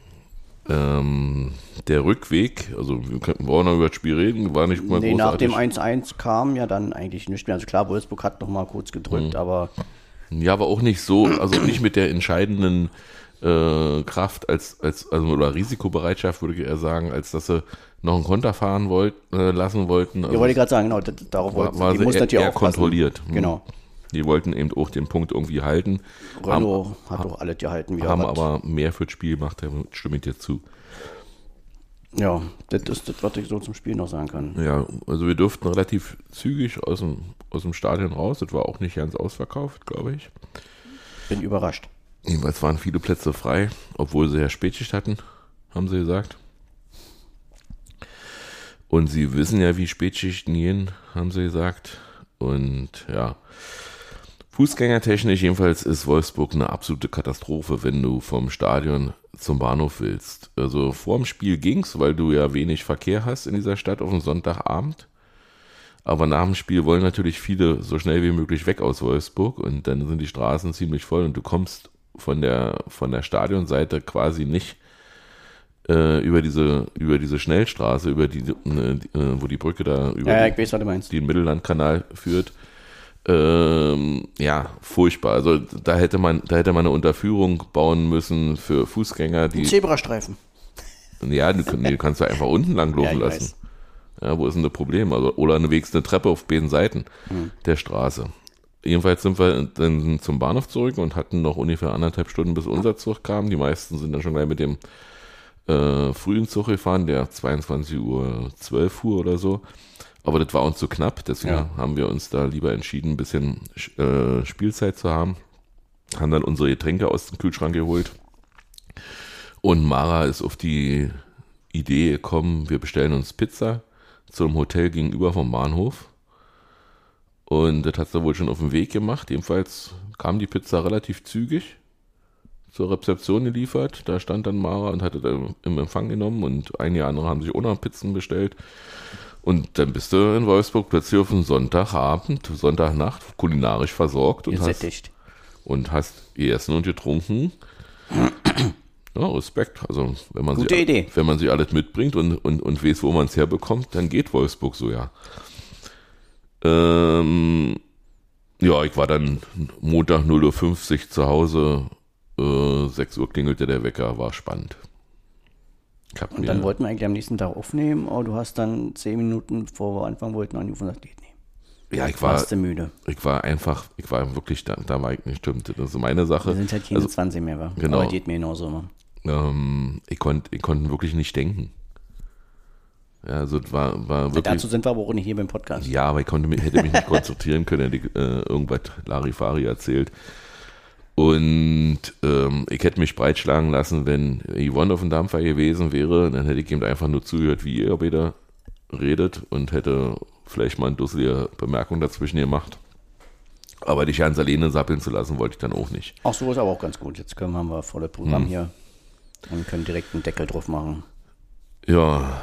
Ähm, der Rückweg, also wir könnten auch noch über das Spiel reden, war nicht mal Nee, nach großartig. dem 1-1 kam ja dann eigentlich nichts mehr. Also klar, Wolfsburg hat noch mal kurz gedrückt, Mhm. aber Ja, aber auch nicht so, also nicht mit der entscheidenden äh, Kraft als, als also oder Risikobereitschaft, würde ich eher sagen, als dass sie noch einen Konter fahren wollt, äh, lassen wollten. ja, Also wollte ich gerade sagen, genau, das, darauf war, wollten war die sie muss eher, natürlich auch kontrolliert. Hm. Genau. Die wollten eben auch den Punkt irgendwie halten, haben, Renault hat doch alles gehalten wieder. haben was- aber mehr für das Spiel gemacht, da stimme ich dir zu. Ja, das ist das, was ich so zum Spiel noch sagen kann. Ja, also wir durften relativ zügig aus dem, aus dem Stadion raus, das war auch nicht ganz ausverkauft, glaube ich. Bin überrascht. Jedenfalls waren viele Plätze frei, obwohl sie ja Spätschicht hatten, haben sie gesagt. Und sie wissen ja, wie Spätschichten gehen, haben sie gesagt. Und ja, fußgängertechnisch jedenfalls ist Wolfsburg eine absolute Katastrophe, wenn du vom Stadion zum Bahnhof willst. Also vorm Spiel ging's, weil du ja wenig Verkehr hast in dieser Stadt auf dem Sonntagabend. Aber nach dem Spiel wollen natürlich viele so schnell wie möglich weg aus Wolfsburg und dann sind die Straßen ziemlich voll und du kommst von der, von der Stadionseite quasi nicht äh, über diese, über diese Schnellstraße, über die, äh, die, äh, wo die Brücke da über Ja, die, weiß, du die den Mittellandkanal führt. Ähm, ja, furchtbar. Also da hätte man, da hätte man eine Unterführung bauen müssen für Fußgänger, die Zebrastreifen. ja, du, nee, du kannst da einfach unten lang laufen Ja, lassen. Ja, wo ist denn das Problem? Also, oder eine Wegs eine Treppe auf beiden Seiten der Straße. Jedenfalls sind wir dann zum Bahnhof zurück und hatten noch ungefähr anderthalb Stunden, bis unser Zug kam. Die meisten sind dann schon gleich mit dem äh, frühen Zug gefahren, der 22 Uhr 12 fuhr oder so. Aber das war uns zu knapp, deswegen Ja. haben wir uns da lieber entschieden, ein bisschen äh, Spielzeit zu haben. Haben dann unsere Getränke aus dem Kühlschrank geholt. Und Mara ist auf die Idee gekommen, wir bestellen uns Pizza zum Hotel gegenüber vom Bahnhof. Und das hat sie wohl schon auf dem Weg gemacht. Jedenfalls kam die Pizza relativ zügig zur Rezeption geliefert. Da stand dann Mara und hatte da im Empfang genommen und einige andere haben sich auch noch Pizzen bestellt. Und dann bist du in Wolfsburg plötzlich auf einen Sonntagabend, Sonntagnacht, kulinarisch versorgt und hast, und hast gegessen und getrunken. Ja, Respekt. Also wenn man Gute sie, Idee. wenn man sie alles mitbringt und, und, und weiß, wo man es herbekommt, dann geht Wolfsburg so, ja. Ähm, ja, ich war dann Montag 0.50 Uhr zu Hause, äh, Also 6 Uhr klingelte der Wecker, war spannend. Und dann wollten wir eigentlich am nächsten Tag aufnehmen, aber du hast dann zehn Minuten, bevor wir anfangen wollten, angerufen und gesagt, geht nicht. ja, ich war, müde. ich war einfach, ich war wirklich, da, da war ich nicht stimmt. Das ist meine Sache. Wir sind halt keine Also, 20 mehr, wa? genau. Aber geht mir genauso immer. ähm, ich konnte ich konnte wirklich nicht denken. Ja, also war, war wirklich. Dazu sind wir aber auch nicht hier beim Podcast. Ja, aber ich konnte mich, hätte mich nicht konzentrieren können, hätte ich, äh, irgendwas Larifari erzählt. Und ähm, ich hätte mich breitschlagen lassen, wenn Yvonne auf dem Dampfer gewesen wäre, dann hätte ich ihm einfach nur zugehört, wie ihr beide redet und hätte vielleicht mal eine dusselige Bemerkung dazwischen gemacht. Aber dich ans Alene sappeln zu lassen, wollte ich dann auch nicht. Auch so ist aber auch ganz gut. Jetzt können, haben wir volles Hm. Programm hier und können direkt einen Deckel drauf machen. Ja,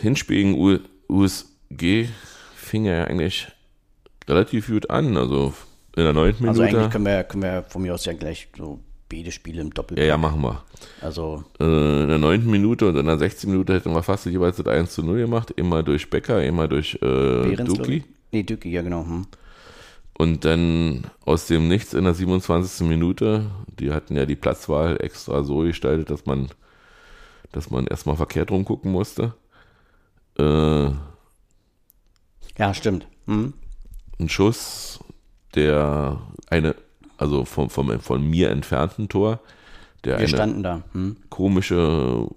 Hinspiel gegen U USG fing ja eigentlich relativ gut an. Also in der neunten Also Minute. eigentlich können wir, können wir von mir aus ja gleich so beide Spiele im Doppel. ja, ja, machen wir. Also Äh, in der neunten Minute und in der 16. Minute hätten wir fast jeweils das 1 zu 0 gemacht. Immer durch Becker, immer durch äh, Duki. Nee, Duki, ja genau. Hm. Und dann aus dem Nichts in der 27. Minute, die hatten ja die Platzwahl extra so gestaltet, dass man, dass man erstmal verkehrt rumgucken musste. Äh, Ja, stimmt. Hm. ein Schuss, der eine, also vom, vom, von mir entfernten Tor, der Wir eine standen da. Hm. komische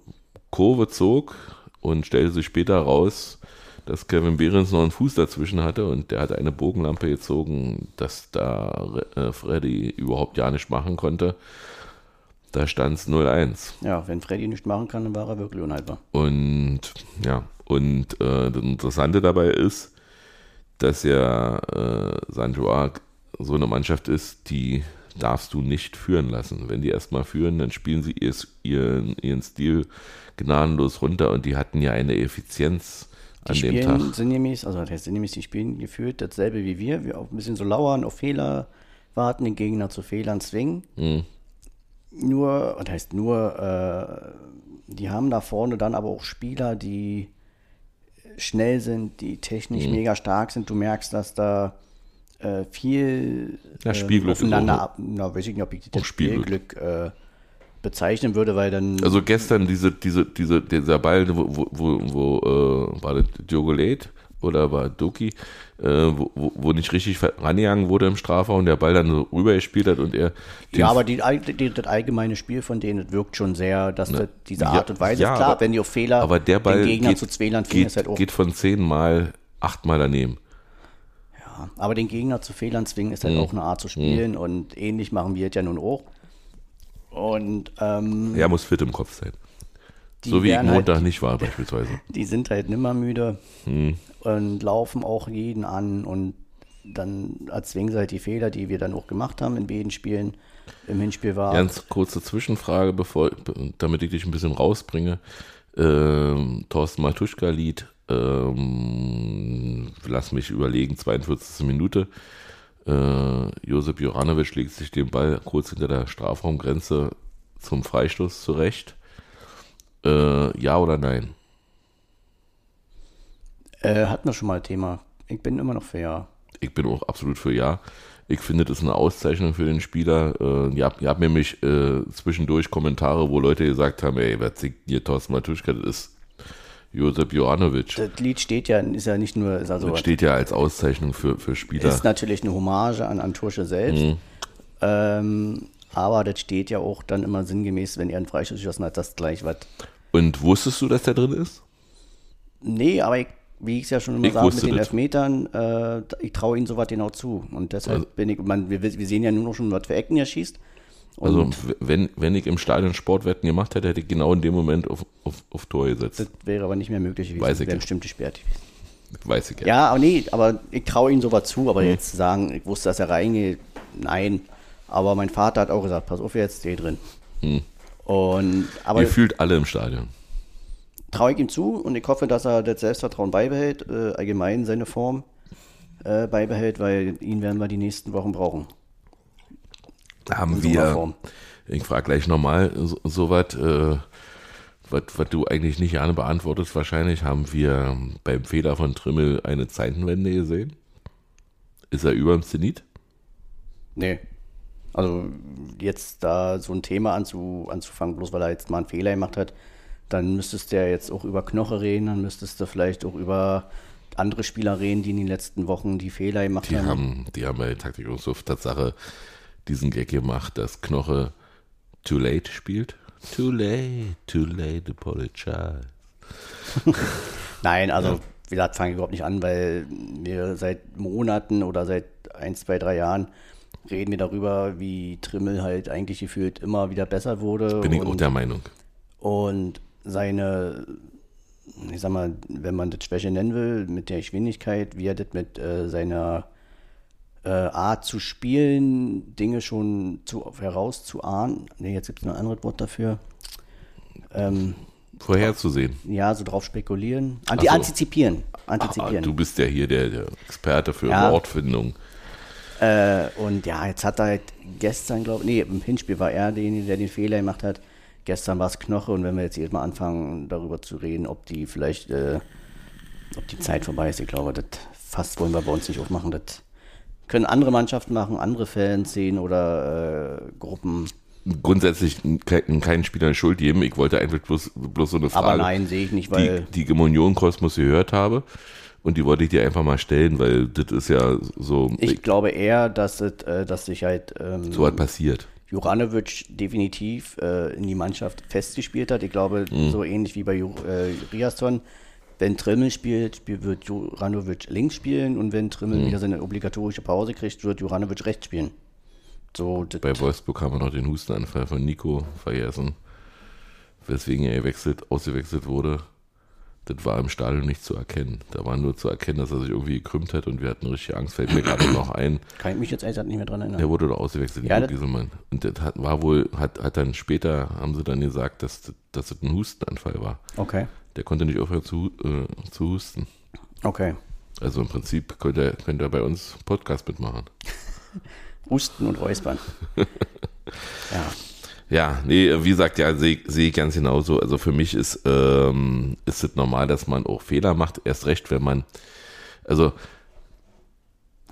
Kurve zog und stellte sich später raus, dass Kevin Behrens noch einen Fuß dazwischen hatte und der hat eine Bogenlampe gezogen, dass da äh, Freddy überhaupt ja nicht machen konnte. Da stand es 0-1. Ja, wenn Freddy nicht machen kann, dann war er wirklich unhaltbar. Und ja, und äh, das Interessante dabei ist, dass ja äh, St. Joa so eine Mannschaft ist, die darfst du nicht führen lassen. Wenn die erstmal führen, dann spielen sie ihr, ihren, ihren Stil gnadenlos runter und die hatten ja eine Effizienz Die an dem spielen Tag. sinngemäß, also das heißt sinngemäß, die spielen gefühlt dasselbe wie wir. Wir auch ein bisschen so lauern, auf Fehler warten, den Gegner zu Fehlern zwingen. Mhm. Nur, das heißt nur, äh, die haben da vorne dann aber auch Spieler, die schnell sind, die technisch Mhm. mega stark sind. Du merkst, dass da äh, viel Ja, äh, Spielglück ist aufeinander ab, na, weiß ich nicht, ob ich das Spielglück. Spielglück äh, bezeichnen würde, weil dann Also gestern diese, diese, diese, dieser Ball, wo, wo, wo, wo äh, war das Diogo Late oder war Doki, äh, wo, wo, nicht richtig rangegangen wurde im Strafraum und der Ball dann so rübergespielt hat und er Ja, aber die, die, das allgemeine Spiel von denen das wirkt schon sehr, dass das, diese Art Ja, und Weise ja, klar, aber- wenn die auf Fehler aber der Ball den Gegner geht, zu zwälern finden, geht, ist halt auch. geht von zehn Mal achtmal daneben. Ja, aber den Gegner zu Fehlern zwingen ist halt Mhm. auch eine Art zu spielen und ähnlich machen wir es ja nun auch. Und ähm, Er muss fit im Kopf sein. So wie ich werden Montag halt, nicht war beispielsweise. die sind halt nimmer müde Hm. und laufen auch jeden an und dann erzwingen sie halt die Fehler, die wir dann auch gemacht haben in beiden Spielen. Im Hinspiel war Ganz kurze Zwischenfrage, bevor, damit ich dich ein bisschen rausbringe. Ähm, Thorsten Matuschka-Lied, ähm, lass mich überlegen, 42. Minute. Äh, Josep Joranovic legt sich den Ball kurz hinter der Strafraumgrenze zum Freistoß zurecht. Äh, ja oder nein? äh, hatten wir schon mal Thema. Ich bin immer noch für ja. Ich bin auch absolut für ja. Ich finde, das ist eine Auszeichnung für den Spieler. Äh, ihr, habt, ihr habt nämlich äh, zwischendurch Kommentare, wo Leute gesagt haben, ey, was singt hier Thorsten Matuschka? Das ist Josep Jovanovic. Das Lied steht ja, ist ja nicht nur, ist also Das steht ja als Auszeichnung für, für Spieler. ist natürlich eine Hommage an Antursche selbst. Mhm. Ähm, aber das steht ja auch dann immer sinngemäß, wenn er einen Freistoß geschossen hat, das gleich was. Und wusstest du, dass der drin ist? Nee, aber ich, wie ich es ja schon immer Ich sage, mit den das. Elfmetern, äh, ich traue ihm sowas genau zu. Und deshalb Also- bin ich, man, wir, wir sehen ja nur noch schon, was für Ecken er schießt. Und Also, wenn, wenn ich im Stadion Sportwetten gemacht hätte, hätte ich genau in dem Moment auf, auf, auf Tor gesetzt. das wäre aber nicht mehr möglich gewesen. Weiß ich wäre nicht. bestimmt gesperrt gewesen. Weiß ich ja. Ja, aber nee, aber ich traue ihm sowas zu, aber jetzt zu sagen, ich wusste, dass er reingeht, nein. Aber mein Vater hat auch gesagt, pass auf jetzt, steh drin. Mhm. Und, aber Ihr fühlt alle im Stadion. traue ich ihm zu und ich hoffe, dass er das Selbstvertrauen beibehält, äh, allgemein seine Form äh, beibehält, weil ihn werden wir die nächsten Wochen brauchen. Haben wir, ich frage gleich nochmal so, so was, äh, was du eigentlich nicht gerne beantwortest wahrscheinlich, haben wir beim Fehler von Trimmel eine Zeitenwende gesehen? Ist er über dem Zenit? Nee. Also jetzt da so ein Thema anzu, anzufangen, bloß weil er jetzt mal einen Fehler gemacht hat, dann müsstest du ja jetzt auch über Knoche reden, dann müsstest du vielleicht auch über andere Spieler reden, die in den letzten Wochen die Fehler gemacht Die haben. haben, die haben bei Taktik und so Tatsache diesen Gag gemacht, dass Knoche too late spielt. Too late, too late, apologize. Nein, also wie gesagt, fange ich überhaupt nicht an, weil wir seit Monaten oder seit ein, zwei, drei Jahren reden wir darüber, wie Trimmel halt eigentlich gefühlt immer wieder besser wurde. Bin ich auch und, der Meinung. und seine, ich sag mal, wenn man das Schwäche nennen will, mit der Geschwindigkeit, wie er das mit äh, seiner äh, Art zu spielen, Dinge schon zu, herauszuahnen. Ne, jetzt gibt es noch ein anderes Wort dafür. Ähm, Vorherzusehen. ja, so drauf spekulieren. Ach Anti so. Antizipieren. Ah, Antizipieren. du bist ja hier der, der Experte für Ja. Wortfindung. Äh, und ja, jetzt hat er halt gestern, glaube ich, nee, im Hinspiel war er derjenige, der den Fehler gemacht hat. Gestern war es Knoche und wenn wir jetzt jedes Mal anfangen, darüber zu reden, ob die vielleicht, äh, ob die Zeit vorbei ist, ich glaube, das fast wollen wir bei uns nicht aufmachen. Das können andere Mannschaften machen, andere Fanszenen oder äh, Gruppen. Grundsätzlich kein, keinen Spieler Schuld geben. Ich wollte einfach bloß, bloß so eine Frage, Aber nein, sehe ich nicht, weil die, die ich im Union-Kosmos gehört habe. Und die wollte ich dir einfach mal stellen, weil das ist ja so, ich glaube eher, dass, äh, dass sich halt ähm, so was passiert. Juranovic definitiv äh, in die Mannschaft festgespielt hat. Ich glaube, so ähnlich wie bei Ju- äh, Riasson. Wenn Trimmel spielt, spiel- wird Juranovic links spielen und wenn Trimmel wieder seine obligatorische Pause kriegt, wird Juranovic rechts spielen. So, Bei Wolfsburg haben wir noch den Hustenanfall von Nico vergessen, weswegen er gewechselt, ausgewechselt wurde. Das war im Stadion nicht zu erkennen. Da war nur zu erkennen, dass er sich irgendwie gekrümmt hat und wir hatten richtig Angst. Fällt mir gerade noch ein. kann ich mich jetzt ehrlich nicht mehr dran erinnern. Der wurde doch ausgewechselt, Ja, Gieselmann. Und das hat, war wohl, hat, hat dann später, haben sie dann gesagt, dass, das- dass das ein Hustenanfall war. Okay, Der konnte nicht aufhören zu, äh, zu husten. okay. Also im Prinzip könnte er, könnte er bei uns Podcast mitmachen. Husten und Räuspern. ja, Ja, nee, wie gesagt, ja, sehe seh ich ganz genauso. Also für mich ist, ähm, ist es normal, dass man auch Fehler macht. Erst recht, wenn man, also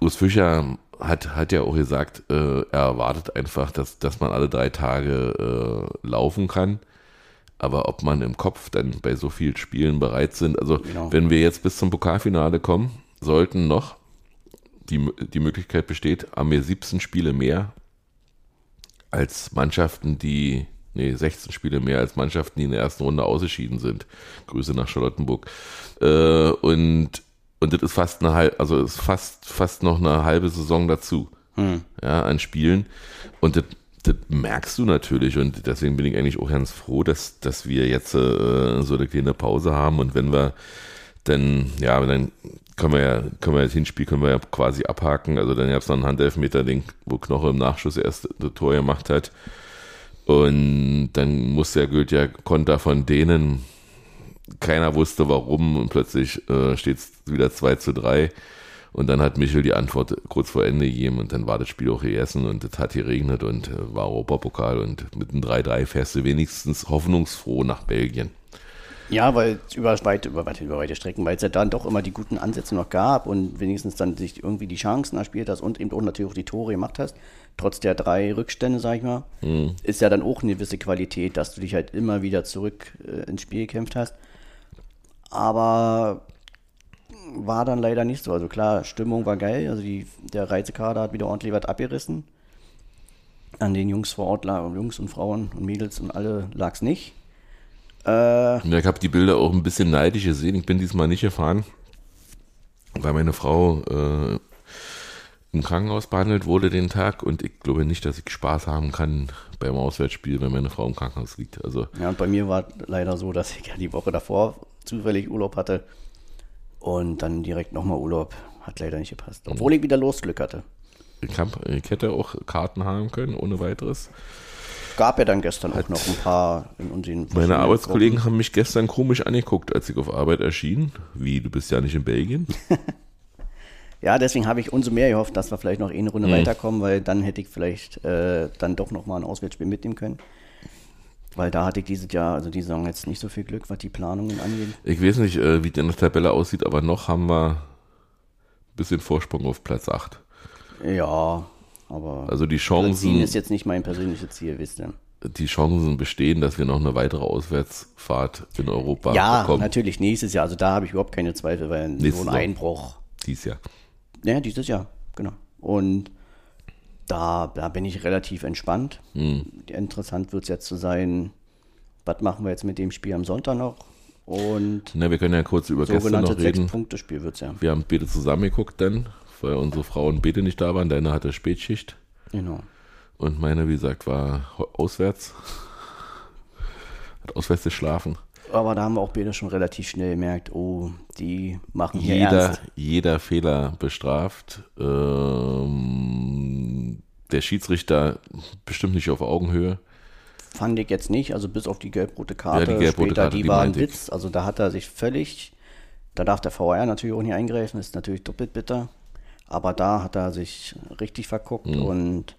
Urs Fischer hat, hat ja auch gesagt, äh, er erwartet einfach, dass, dass man alle drei Tage äh, laufen kann. Aber ob man im Kopf dann bei so vielen Spielen bereit sind, also Genau. wenn wir jetzt bis zum Pokalfinale kommen, sollten noch, die, die Möglichkeit besteht, haben wir 17 Spiele mehr als Mannschaften, die, nee, 16 Spiele mehr als Mannschaften, die in der ersten Runde ausgeschieden sind. Grüße nach Charlottenburg. Äh, und, und das ist fast eine halbe, also ist fast, fast noch eine halbe Saison dazu. Ja, an Spielen. Und das, das merkst du natürlich und deswegen bin ich eigentlich auch ganz froh, dass, dass wir jetzt äh, so eine kleine Pause haben und wenn wir dann, ja, dann können wir ja, können wir das Hinspiel können wir ja quasi abhaken. Also dann gab es noch einen Handelfmeter-Ding, wo Knoche im Nachschuss erst das Tor gemacht hat. Und dann musste der Goethe ja Konter von denen. Keiner wusste warum und plötzlich äh, steht es wieder 2 zu 3. Und dann hat Michel die Antwort kurz vor Ende gegeben und dann war das Spiel auch gegessen und es hat geregnet und äh, war Europapokal und mit einem 3-3 fährst du wenigstens hoffnungsfroh nach Belgien. Ja, weil es über weite, über weite, über weite Strecken, weil es ja dann doch immer die guten Ansätze noch gab und wenigstens dann sich irgendwie die Chancen erspielt hast und eben auch natürlich auch die Tore gemacht hast, trotz der drei Rückstände, sag ich mal, ist ja dann auch eine gewisse Qualität, dass du dich halt immer wieder zurück äh, ins Spiel gekämpft hast. Aber war dann leider nicht so. Also klar, Stimmung war geil, also die, der Reisekader hat wieder ordentlich was abgerissen. An den Jungs vor Ort, lag- Jungs und Frauen und Mädels und alle lag es nicht. Äh, Ja, ich habe die Bilder auch ein bisschen neidisch gesehen. Ich bin diesmal nicht gefahren, weil meine Frau äh, im Krankenhaus behandelt wurde den Tag und ich glaube nicht, dass ich Spaß haben kann beim Auswärtsspiel, wenn meine Frau im Krankenhaus liegt. Also Ja, und bei mir war leider so, dass ich ja die Woche davor zufällig Urlaub hatte und dann direkt nochmal Urlaub. Hat leider nicht gepasst. Obwohl ich wieder Losglück hatte. ich, hab, ich hätte auch Karten haben können, ohne weiteres. Gab ja dann gestern auch noch ein paar in unseren Meine Arbeitskollegen haben mich gestern komisch angeguckt, als ich auf Arbeit erschien. Wie, du bist ja nicht in Belgien? Gruppen. Ja, deswegen habe ich umso mehr gehofft, dass wir vielleicht noch eine Runde Mhm. weiterkommen, weil dann hätte ich vielleicht äh, dann doch nochmal ein Auswärtsspiel mitnehmen können. Weil da hatte ich dieses Jahr, also die Saison jetzt nicht so viel Glück, was die Planungen angeht. Ich weiß nicht, äh, wie die Tabelle aussieht, aber noch haben wir ein bisschen Vorsprung auf Platz 8. Ja, Aber Also die Chancen, ist jetzt nicht mein persönliches Ziel, wisst ihr. die Chancen bestehen, dass wir noch eine weitere Auswärtsfahrt in Europa Ja, bekommen. natürlich nächstes Jahr. Also da habe ich überhaupt keine Zweifel, weil so Nächstes ein Jahr. Einbruch. Dies Jahr. Ja, dieses Jahr, genau. Und da, da bin ich relativ entspannt. Hm. Interessant wird es jetzt zu sein, was machen wir jetzt mit dem Spiel am Sonntag noch? Und Na, wir können ja kurz über gestern noch reden. Sechs-Punkte-Spiel wird es ja. Wir haben beide zusammengeguckt dann, weil unsere Frauen beide nicht da waren. Deine hatte Spätschicht Genau. und meine, wie gesagt, war auswärts. Hat auswärts geschlafen. Aber da haben wir auch beide schon relativ schnell gemerkt, oh, die machen hier Jeder, ernst. jeder Fehler bestraft. Ähm, der Schiedsrichter bestimmt nicht auf Augenhöhe. Fand ich jetzt nicht, also bis auf die gelb-rote Karte. Ja, die gelb-rote später, Karte, die, die war ein. Witz. Also da hat er sich völlig, da darf der VR natürlich auch nicht eingreifen, ist natürlich doppelt bitter. Aber da hat er sich richtig verguckt Mhm. und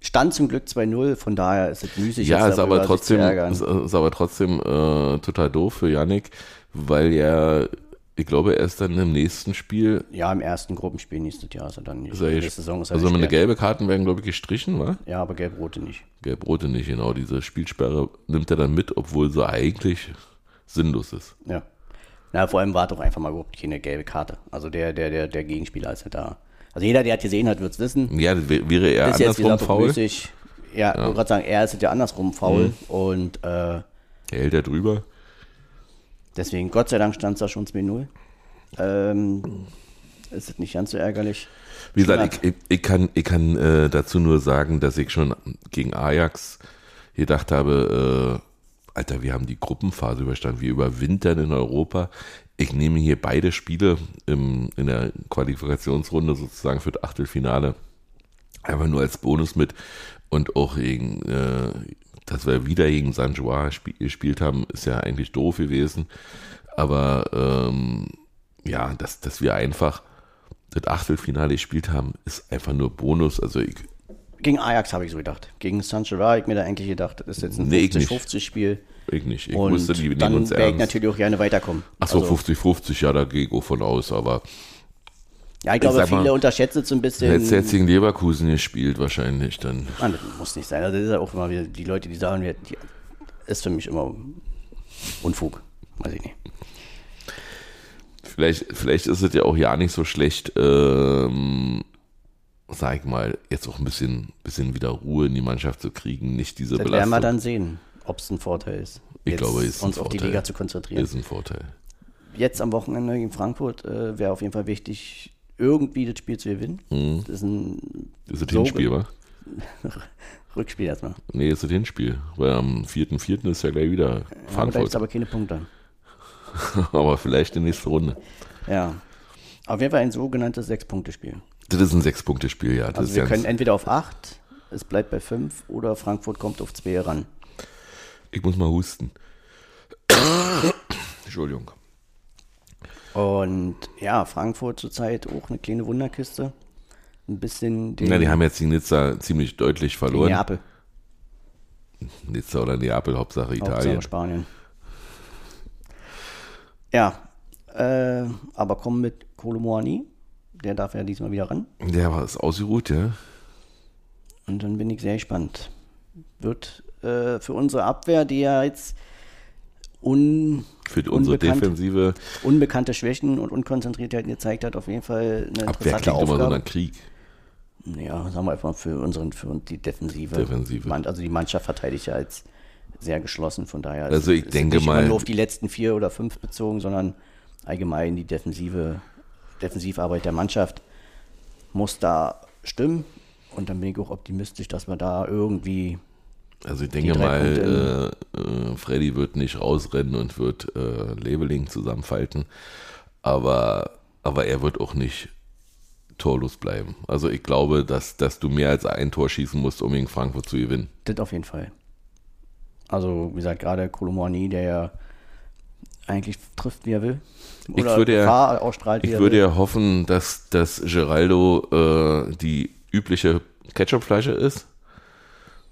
stand zum Glück 2-0, von daher ist es müßig. Ja, ist aber trotzdem, ist, ist aber trotzdem äh, total doof für Yannick, weil er, ich glaube, er ist dann im nächsten Spiel, Ja, im ersten Gruppenspiel nächstes Jahr er dann ist er, Nächste Saison ist er also eine gesperrt. gelbe Karten werden, glaube ich, gestrichen, wa? Ja, aber gelb-rote nicht. Gelb-rote nicht, genau. Diese Spielsperre nimmt er dann mit, obwohl sie eigentlich sinnlos ist. Ja. Na, vor allem war doch einfach mal überhaupt keine gelbe Karte. Also der, der, der, der Gegenspieler ist ja da. Also jeder, der hat gesehen hat, wird es wissen. Ja, wäre er ist jetzt, andersrum gesagt, auch faul. müßig. Ja, ich wollte gerade sagen, er ist ja andersrum faul. Und äh, Er hält er drüber. deswegen, Gott sei Dank stand es da schon 2-0. Ähm, ist es nicht ganz so ärgerlich. Wie gesagt, ich, ich, ich kann, ich kann äh, dazu nur sagen, dass ich schon gegen Ajax gedacht habe, äh, Alter, wir haben die Gruppenphase überstanden, wir überwintern in Europa. Ich nehme hier beide Spiele im, in der Qualifikationsrunde sozusagen für das Achtelfinale einfach nur als Bonus mit und auch gegen, äh, dass wir wieder gegen San Joa sp gespielt haben, ist ja eigentlich doof gewesen. Aber ähm, ja, dass, dass wir einfach das Achtelfinale gespielt haben, ist einfach nur Bonus. Also ich, Gegen Ajax habe ich so gedacht. Gegen Sancho habe ich mir da eigentlich gedacht, das ist jetzt ein Nee, ich nicht. 50-50-Spiel. ich nicht. Ich Und wusste, die nehmen dann uns wäre ich ernst. natürlich auch gerne weiterkommen. Achso, Also, 50-50, ja, da gehe ich auch von aus. Aber ja, ich glaube, mal, viele unterschätzen es so ein bisschen. hättest du jetzt gegen Leverkusen gespielt wahrscheinlich, dann Mann, das muss nicht sein. Also das ist ja auch immer wieder die Leute, die sagen, wir- die, ist für mich immer Unfug. Weiß ich nicht. Vielleicht, vielleicht ist es ja auch ja nicht so schlecht, ähm, sag ich mal, jetzt auch ein bisschen, bisschen wieder Ruhe in die Mannschaft zu kriegen, nicht diese Das werden wir Belastung. dann sehen, ob es ein Vorteil ist. Ich Jetzt glaube, ist ein uns auf die Vorteil. Liga zu konzentrieren. Ist ein Vorteil. Jetzt am Wochenende gegen Frankfurt äh, wäre auf jeden Fall wichtig, irgendwie das Spiel zu gewinnen. Mhm. Das ist ein Ist das So Hinspiel, wa? Rückspiel erstmal. Nee, ist das Hinspiel. Weil am 4.4. ist ja gleich wieder Ja, aber da Frankfurt. gibt aber keine Punkte. aber vielleicht die nächste Runde. Ja. Auf jeden Fall ein sogenanntes Sechs-Punkte-Spiel. Das ist ein Sechs-Punkte-Spiel, ja. Das Also wir können entweder auf acht, es bleibt bei fünf, oder Frankfurt kommt auf zwei ran. ich muss mal husten. Entschuldigung. Und ja, Frankfurt zurzeit auch eine kleine Wunderkiste. Ein bisschen den Ja, die haben jetzt die Nizza ziemlich deutlich verloren. Neapel, Nizza oder Neapel, Hauptsache Hauptsache Italien. Spanien. Ja, äh, aber kommen mit Kolomoani. Der darf ja diesmal wieder ran. Der war es ausgeruht, ja. Und dann bin ich sehr gespannt. Wird äh, für unsere Abwehr, die ja jetzt un, Für unsere Unbekannt. Defensive unbekannte Schwächen und Unkonzentriertheiten gezeigt hat, auf jeden Fall eine Abwehr klingt immer so Aufgabe. nach Krieg. Ja, sagen wir einfach mal für unseren, für uns die Defensive. Defensive. Also die Mannschaft verteidigt ja als sehr geschlossen, von daher Also ich es denke nicht mal- nur auf die letzten vier oder fünf bezogen, sondern allgemein die Defensive, Defensivarbeit der Mannschaft muss da stimmen. Und dann bin ich auch optimistisch, dass wir da irgendwie Also ich denke mal, äh, äh, Freddy wird nicht rausrennen und wird äh, Labeling zusammenfalten, aber, aber er wird auch nicht torlos bleiben. Also ich glaube, dass, dass du mehr als ein Tor schießen musst, um gegen Frankfurt zu gewinnen. Das auf jeden Fall. Also, wie gesagt, gerade Kolomani, der ja eigentlich trifft, wie er will. Ich würde ja- Gefahr ausstrahlt, wie Ich würde will. ja hoffen, dass, dass Geraldo äh, die übliche Ketchupflasche ist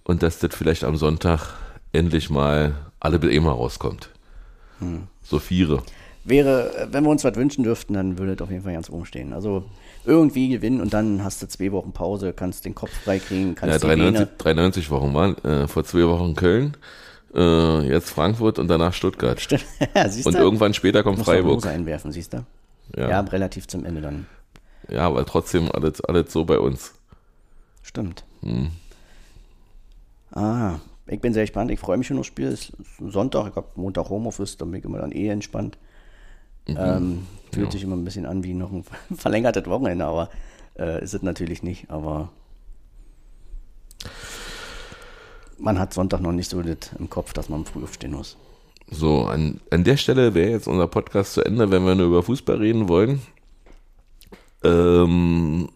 und dass das vielleicht am Sonntag endlich mal alle immer rauskommt. Hm. So Viere. wäre, wenn wir uns was wünschen dürften, dann würde es auf jeden Fall ganz oben stehen. Also irgendwie gewinnen und dann hast du zwei Wochen Pause, kannst den Kopf freikriegen, kannst Ja, die 93, Vene- 93 Wochen waren, äh, vor zwei Wochen Köln, äh, jetzt Frankfurt und danach Stuttgart. ja, siehst Und irgendwann später kommt Freiburg. Einwerfen, siehst du? Ja. Ja. relativ zum Ende dann. ja, aber trotzdem alles, alles so bei uns. Stimmt. Hm. Ah, ich bin sehr gespannt. Ich freue mich schon aufs Spiel. Es ist Sonntag, ich habe Montag Homeoffice, da bin ich immer dann eh entspannt. Mhm. Ähm, fühlt sich immer ein bisschen an wie noch ein verlängertes Wochenende, aber äh, ist es natürlich nicht. Aber man hat Sonntag noch nicht so das im Kopf, dass man früh aufstehen muss. So, an, an der Stelle wäre jetzt unser Podcast zu Ende, wenn wir nur über Fußball reden wollen. Ähm,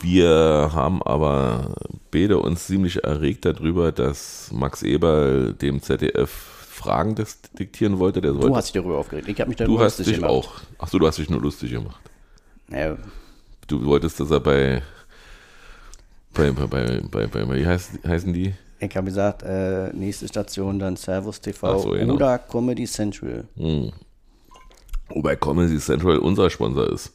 wir haben aber beide uns ziemlich erregt darüber, dass Max Eberl dem ZDF Fragen diktieren wollte. Der Du hast dich darüber aufgeregt. Ich habe mich darüber du hast lustig dich gemacht. auch. Achso, du hast dich nur lustig gemacht. Ja, Du wolltest, dass er bei bei, bei, bei, bei, bei wie heißt, heißen die? ich habe gesagt, äh, nächste Station dann Servus TV so, genau. oder Comedy Central. Wobei Comedy Central unser Sponsor ist.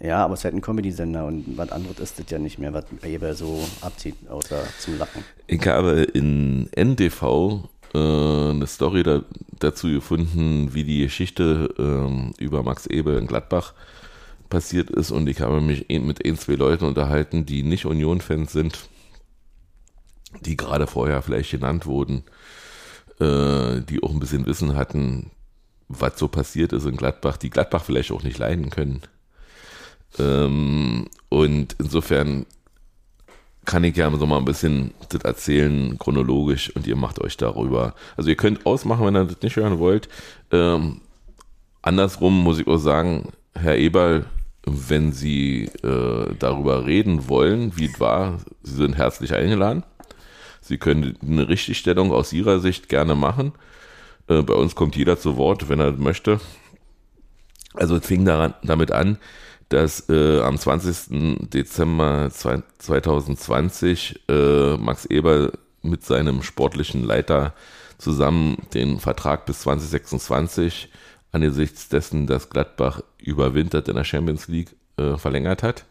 Ja, aber es ist halt ein Comedy-Sender und was anderes ist das ja nicht mehr, was Eber so abzieht, außer zum Lachen. Ich habe in NTV äh, eine Story da, dazu gefunden, wie die Geschichte ähm, über Max Ebel in Gladbach passiert ist und ich habe mich ein- mit ein, zwei Leuten unterhalten, die nicht Union-Fans sind, die gerade vorher vielleicht genannt wurden, äh, die auch ein bisschen Wissen hatten, was so passiert ist in Gladbach, die Gladbach vielleicht auch nicht leiden können. Ähm, und insofern kann ich ja so mal ein bisschen das erzählen, chronologisch, und ihr macht euch darüber. Also ihr könnt ausmachen, wenn ihr das nicht hören wollt. Ähm, andersrum muss ich auch sagen, Herr Eberl, wenn Sie äh, darüber reden wollen, wie es war, Sie sind herzlich eingeladen. Sie können eine Richtigstellung aus Ihrer Sicht gerne machen. Äh, bei uns kommt jeder zu Wort, wenn er möchte. Also es fing daran, damit an, dass äh, am 20. Dezember zwei- 2020 äh, Max Eber mit seinem sportlichen Leiter zusammen den Vertrag bis 2026 angesichts dessen, dass Gladbach überwintert in der Champions League äh, verlängert hat.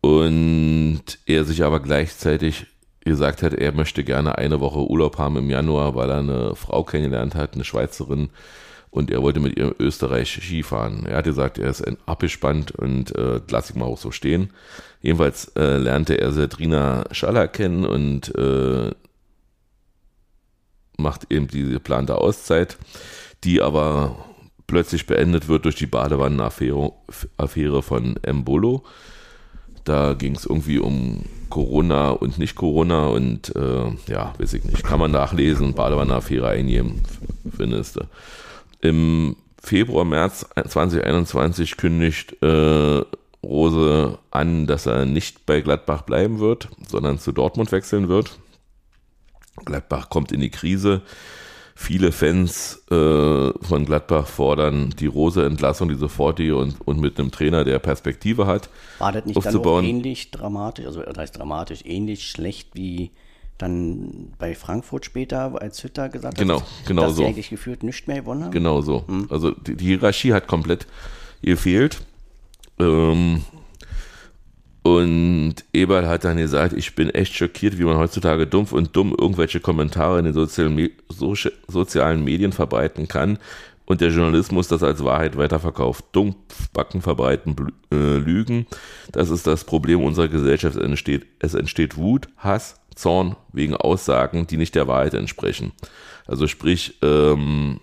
Und er sich aber gleichzeitig gesagt hat, er möchte gerne eine Woche Urlaub haben im Januar, weil er eine Frau kennengelernt hat, eine Schweizerin, und er wollte mit ihr in Österreich Skifahren. Er hat gesagt, er ist abgespannt und äh, lass ich mal auch so stehen. Jedenfalls äh, lernte er Sedrina Schaller kennen und äh, macht eben diese geplante Auszeit, die aber plötzlich beendet wird durch die Badewannenaffäre Affäre von Mbolo. Da ging es irgendwie um Corona und nicht Corona und äh, ja, weiß ich nicht. Kann man nachlesen, Badewannenaffäre eingeben, findest du. Im Februar, März 2021 kündigt äh, Rose an, dass er nicht bei Gladbach bleiben wird, sondern zu Dortmund wechseln wird. Gladbach kommt in die Krise. Viele Fans äh, von Gladbach fordern die Rose-Entlassung, die sofortige und, und mit einem Trainer, der Perspektive hat. War das nicht dann aufzubauen. ähnlich dramatisch, also das heißt dramatisch, ähnlich schlecht wie dann bei Frankfurt später, als Hütter gesagt hat, Genau, genau dass so. sie eigentlich gefühlt nichts mehr gewonnen haben? Genau so. Also die, die Hierarchie hat komplett gefehlt. Ähm, und Eberl hat dann gesagt, ich bin echt schockiert, wie man heutzutage dumpf und dumm irgendwelche Kommentare in den sozialen, sozialen Medien verbreiten kann und der Journalismus das als Wahrheit weiterverkauft. Dumpfbacken verbreiten äh, Lügen. Das ist das Problem unserer Gesellschaft. Es entsteht, es entsteht Wut, Hass, Zorn wegen Aussagen, die nicht der Wahrheit entsprechen. Also sprich, ähm,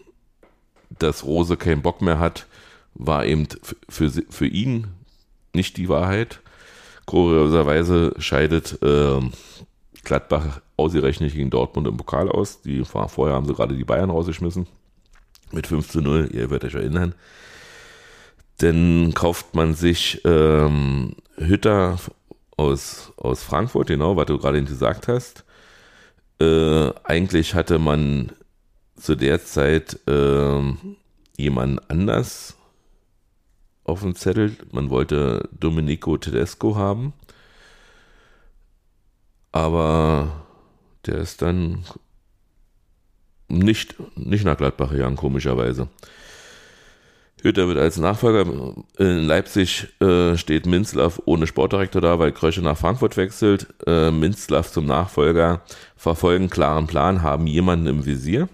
dass Rose keinen Bock mehr hat, war eben für, für ihn nicht die Wahrheit. Kurioserweise scheidet ähm, Gladbach ausgerechnet gegen Dortmund im Pokal aus. Die vorher haben sie gerade die Bayern rausgeschmissen. Mit 5 zu 0, ihr werdet euch erinnern. Dann kauft man sich ähm, Hütter aus, aus Frankfurt, genau, was du gerade gesagt hast. Äh, eigentlich hatte man zu der Zeit ähm, jemanden anders auf dem Zettel. Man wollte Domenico Tedesco haben. Aber der ist dann nicht, nicht nach Gladbach gegangen, komischerweise. Hütter wird als Nachfolger. In Leipzig äh, steht Minzlaff ohne Sportdirektor da, weil Krösche nach Frankfurt wechselt. Äh, Minzlaff zum Nachfolger verfolgen klaren Plan, haben jemanden im Visier.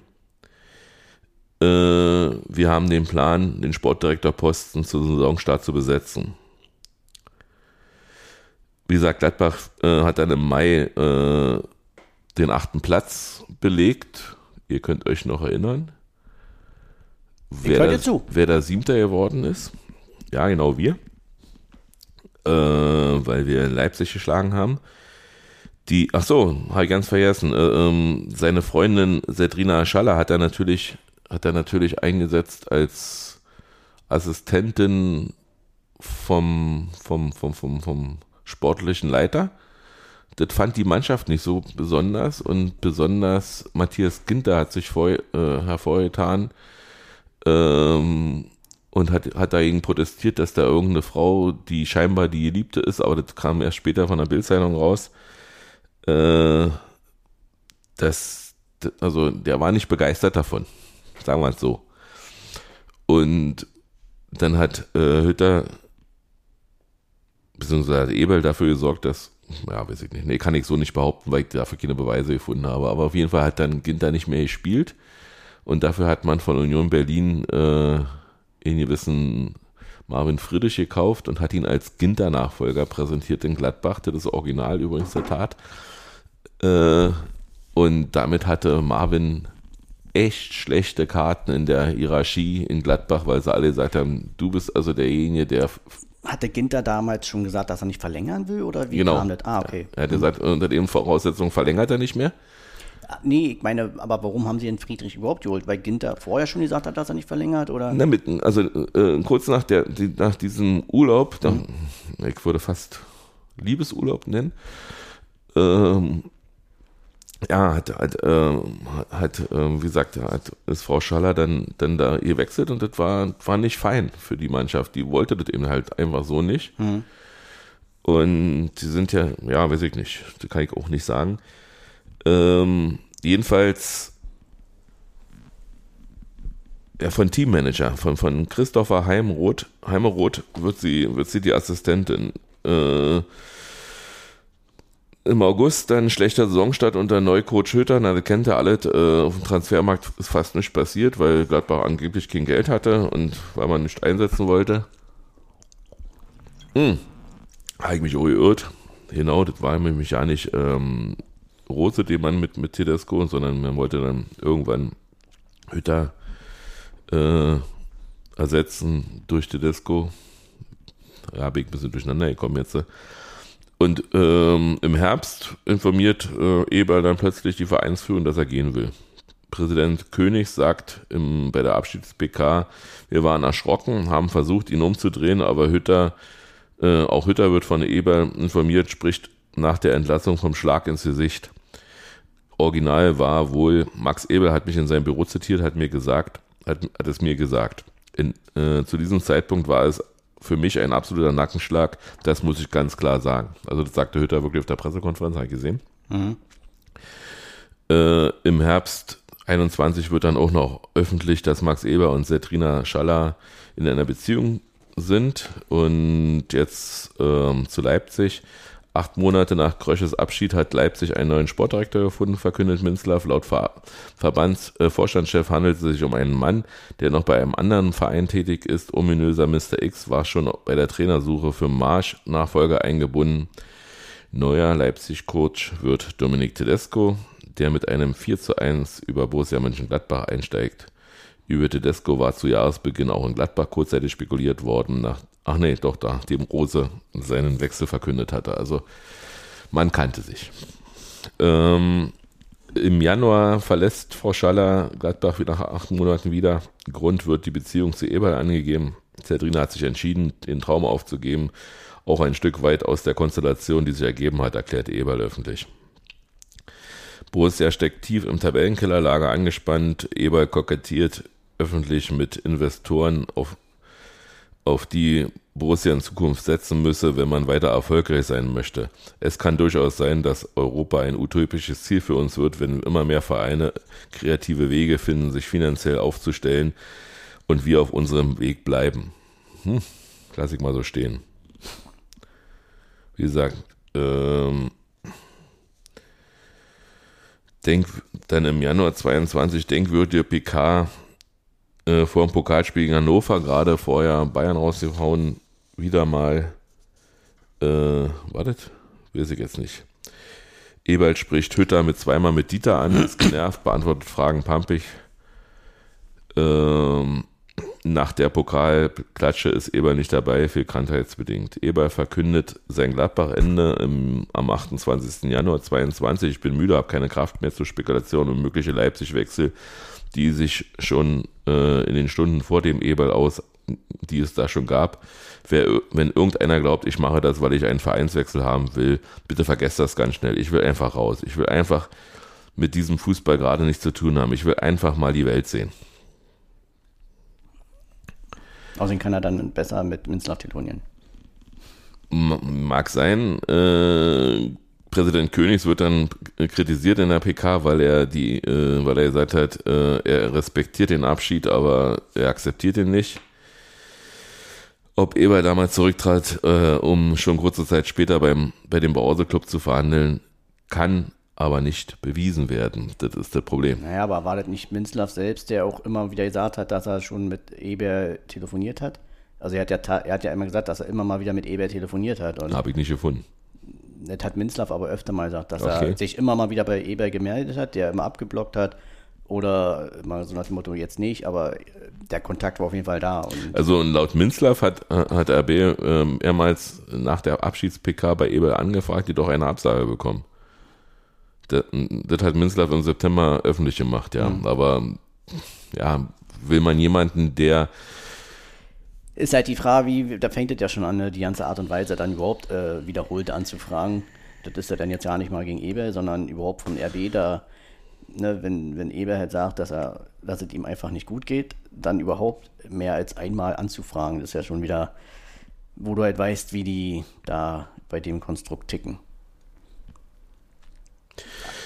Äh, wir haben den Plan, den Sportdirektorposten zu Saisonstart zu besetzen. Wie gesagt, Gladbach äh, hat dann im Mai äh, den achten Platz belegt. Ihr könnt euch noch erinnern wer, da, zu. wer da Siebter geworden ist. Ja, genau wir. Äh, weil wir Leipzig geschlagen haben. Die, ach so, habe ich ganz vergessen. Äh, ähm, seine Freundin Sedrina Schaller hat er natürlich, hat er natürlich eingesetzt als Assistentin vom, vom, vom, vom, vom sportlichen Leiter. Das fand die Mannschaft nicht so besonders und besonders Matthias Ginter hat sich vor, äh, hervorgetan, ähm, und hat, hat dagegen protestiert, dass da irgendeine Frau, die scheinbar die Geliebte ist, aber das kam erst später von der Bildzeitung raus, äh, dass, also der war nicht begeistert davon, sagen wir es so. Und dann hat äh, Hütter, beziehungsweise hat Ebel dafür gesorgt, dass, ja, weiß ich nicht, nee, kann ich so nicht behaupten, weil ich dafür keine Beweise gefunden habe, aber auf jeden Fall hat dann Ginter nicht mehr gespielt und dafür hat man von Union Berlin äh, in gewissen Marvin Friedrich gekauft und hat ihn als Ginter-Nachfolger präsentiert in Gladbach. Das ist Original übrigens der Tat. Äh, und damit hatte Marvin echt schlechte Karten in der Hierarchie in Gladbach, weil sie alle gesagt haben, du bist also derjenige, der hatte Ginter damals schon gesagt, dass er nicht verlängern will oder wie genau. kam das? Ah, okay. Er hat gesagt, unter den Voraussetzungen verlängert er nicht mehr. Nee, ich meine, aber warum haben sie den Friedrich überhaupt geholt? Weil Ginter vorher schon gesagt hat, dass er nicht verlängert, oder? Na, mit, also äh, kurz nach, der, die, nach diesem Urlaub, mhm. da, ich würde fast Liebesurlaub nennen, ähm, ja, hat, hat, äh, hat äh, wie gesagt, hat, ist Frau Schaller dann, dann da gewechselt und das war, war nicht fein für die Mannschaft. Die wollte das eben halt einfach so nicht. Mhm. Und die sind ja, ja, weiß ich nicht, das kann ich auch nicht sagen. Ähm, jedenfalls ja, von Teammanager, von, von Christopher Heimroth. Heimeroth wird sie, wird sie die Assistentin. Äh, Im August dann schlechter Saisonstart unter Neucoach Hütter. Na, das kennt ihr alle. Äh, auf dem Transfermarkt ist fast nichts passiert, weil Gladbach angeblich kein Geld hatte und weil man nicht einsetzen wollte. Hm. Habe ich mich auch geirrt. Genau, das war nämlich ja nicht ähm, Rose, den Mann mit, mit Tedesco, sondern man wollte dann irgendwann Hütter äh, ersetzen durch Tedesco. Da habe ich ein bisschen durcheinander gekommen jetzt. Und ähm, im Herbst informiert äh, Eber dann plötzlich die Vereinsführung, dass er gehen will. Präsident König sagt im, bei der Abschieds-PK, wir waren erschrocken, haben versucht, ihn umzudrehen, aber Hütter, äh, auch Hütter wird von Eber informiert, spricht nach der Entlassung vom Schlag ins Gesicht. Original war wohl, Max Ebel hat mich in seinem Büro zitiert, hat mir gesagt, hat, hat es mir gesagt. In, äh, zu diesem Zeitpunkt war es für mich ein absoluter Nackenschlag, das muss ich ganz klar sagen. Also das sagte Hütter wirklich auf der Pressekonferenz, habe ich gesehen. Mhm. Äh, Im Herbst 21 wird dann auch noch öffentlich, dass Max Eber und Setrina Schaller in einer Beziehung sind und jetzt ähm, zu Leipzig. Acht Monate nach Krösches Abschied hat Leipzig einen neuen Sportdirektor gefunden, verkündet Minzlaff. Laut Ver Verbandsvorstandschef äh, handelt es sich um einen Mann, der noch bei einem anderen Verein tätig ist. Ominöser Mr. X war schon bei der Trainersuche für Marsch Nachfolger eingebunden. Neuer Leipzig-Coach wird Dominik Tedesco, der mit einem 4 zu 1 über Borussia Mönchengladbach einsteigt. Über Tedesco war zu Jahresbeginn auch in Gladbach kurzzeitig spekuliert worden, nach Ach nee, doch, da, dem Rose seinen Wechsel verkündet hatte. Also man kannte sich. Ähm, Im Januar verlässt Frau Schaller Gladbach nach acht Monaten wieder. Grund wird die Beziehung zu Eberl angegeben. Zedrina hat sich entschieden, den Traum aufzugeben. Auch ein Stück weit aus der Konstellation, die sich ergeben hat, erklärte Eberl öffentlich. Borussia steckt tief im Tabellenkellerlager angespannt. Eberl kokettiert öffentlich mit Investoren auf auf die Borussia in Zukunft setzen müsse, wenn man weiter erfolgreich sein möchte. Es kann durchaus sein, dass Europa ein utopisches Ziel für uns wird, wenn immer mehr Vereine kreative Wege finden, sich finanziell aufzustellen und wir auf unserem Weg bleiben. Hm, lass ich mal so stehen. Wie gesagt, ähm, denk dann im Januar 22 denkwürdige PK äh, vor dem Pokalspiel gegen Hannover, gerade vorher Bayern rausgehauen, wieder mal, äh, wartet, weiß ich jetzt nicht. Ebert spricht Hütter mit zweimal mit Dieter an, ist genervt, beantwortet Fragen pampig. Ähm, nach der Pokalklatsche ist Eber nicht dabei, viel krankheitsbedingt. Eber verkündet sein Gladbach-Ende am 28. Januar 22. Ich bin müde, habe keine Kraft mehr zur Spekulation und mögliche Leipzig-Wechsel, die sich schon äh, in den Stunden vor dem Eberl aus, die es da schon gab. Wer, wenn irgendeiner glaubt, ich mache das, weil ich einen Vereinswechsel haben will, bitte vergesst das ganz schnell. Ich will einfach raus. Ich will einfach mit diesem Fußball gerade nichts zu tun haben. Ich will einfach mal die Welt sehen. Außerdem kann er dann besser mit Minzlaff telefonieren. Mag sein. Äh, Präsident Königs wird dann kritisiert in der PK, weil er die, äh, weil er gesagt hat, äh, er respektiert den Abschied, aber er akzeptiert ihn nicht. Ob Eber damals zurücktrat, äh, um schon kurze Zeit später beim, bei dem Brause Club zu verhandeln, kann aber nicht bewiesen werden. Das ist das Problem. Naja, aber war das nicht Minzlaff selbst, der auch immer wieder gesagt hat, dass er schon mit Eber telefoniert hat? Also er hat ja, er hat ja immer gesagt, dass er immer mal wieder mit Eber telefoniert hat. Habe ich nicht gefunden. Das hat Minzlaff aber öfter mal gesagt, dass okay. er sich immer mal wieder bei Eber gemeldet hat, der immer abgeblockt hat. Oder mal so nach dem Motto, jetzt nicht, aber der Kontakt war auf jeden Fall da. also laut Minzlaff hat, hat RB ähm, mehrmals nach der Abschieds-PK bei Eber angefragt, die doch eine Absage bekommen. Das, das hat Minzlaff im September öffentlich gemacht, ja. Mhm. Aber ja, will man jemanden, der ist halt die Frage, wie, da fängt es ja schon an, ne, die ganze Art und Weise dann überhaupt äh, wiederholt anzufragen. Das ist ja dann jetzt ja nicht mal gegen Eber, sondern überhaupt von RB da, ne, wenn, wenn Eber halt sagt, dass er, dass es ihm einfach nicht gut geht, dann überhaupt mehr als einmal anzufragen, das ist ja schon wieder, wo du halt weißt, wie die da bei dem Konstrukt ticken.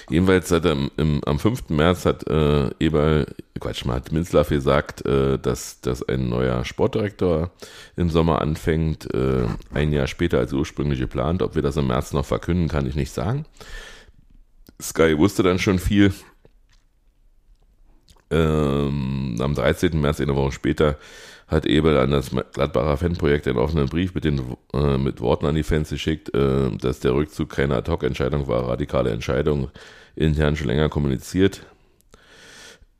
Jedenfalls hat er im, am 5. März hat äh, Eber, Quatsch mal, hat Minzlaff gesagt, äh, dass, dass ein neuer Sportdirektor im Sommer anfängt, äh, ein Jahr später als ursprünglich geplant. Ob wir das im März noch verkünden, kann ich nicht sagen. Sky wusste dann schon viel. Ähm, am 13. März, eine Woche später, hat Ebel an das Gladbacher Fanprojekt einen offenen Brief mit, den, äh, mit Worten an die Fans geschickt, äh, dass der Rückzug keine Ad-Hoc-Entscheidung war, radikale Entscheidung, intern schon länger kommuniziert.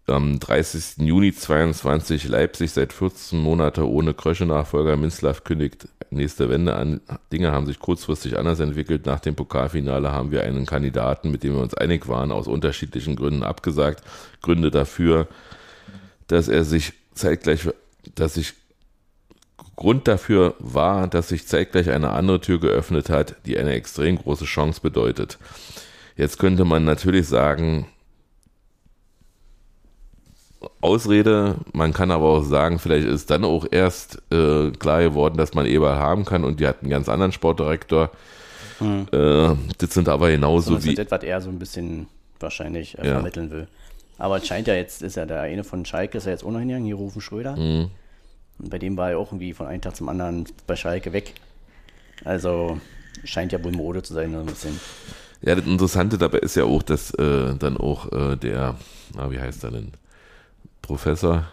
Am 30. Juni 22 Leipzig seit 14 Monaten ohne Krösche-Nachfolger. Minzlaff kündigt nächste Wende an. Dinge haben sich kurzfristig anders entwickelt. Nach dem Pokalfinale haben wir einen Kandidaten, mit dem wir uns einig waren, aus unterschiedlichen Gründen abgesagt. Gründe dafür, dass er sich zeitgleich dass ich Grund dafür war, dass sich zeitgleich eine andere Tür geöffnet hat, die eine extrem große Chance bedeutet. Jetzt könnte man natürlich sagen, Ausrede, man kann aber auch sagen, vielleicht ist dann auch erst äh, klar geworden, dass man Eber haben kann und die hat einen ganz anderen Sportdirektor. Hm. Äh, das sind aber genauso so, wie. Das, was er so ein bisschen wahrscheinlich äh, ja. vermitteln will. Aber es scheint ja jetzt, ist ja der eine von Schalke, ist ja jetzt auch noch hingegangen, hier Rufen Schröder. Mhm. Und bei dem war er auch irgendwie von einem Tag zum anderen bei Schalke weg. Also scheint ja wohl Mode zu sein, so ein bisschen. Ja, das Interessante dabei ist ja auch, dass äh, dann auch äh, der, na, wie heißt er denn? Professor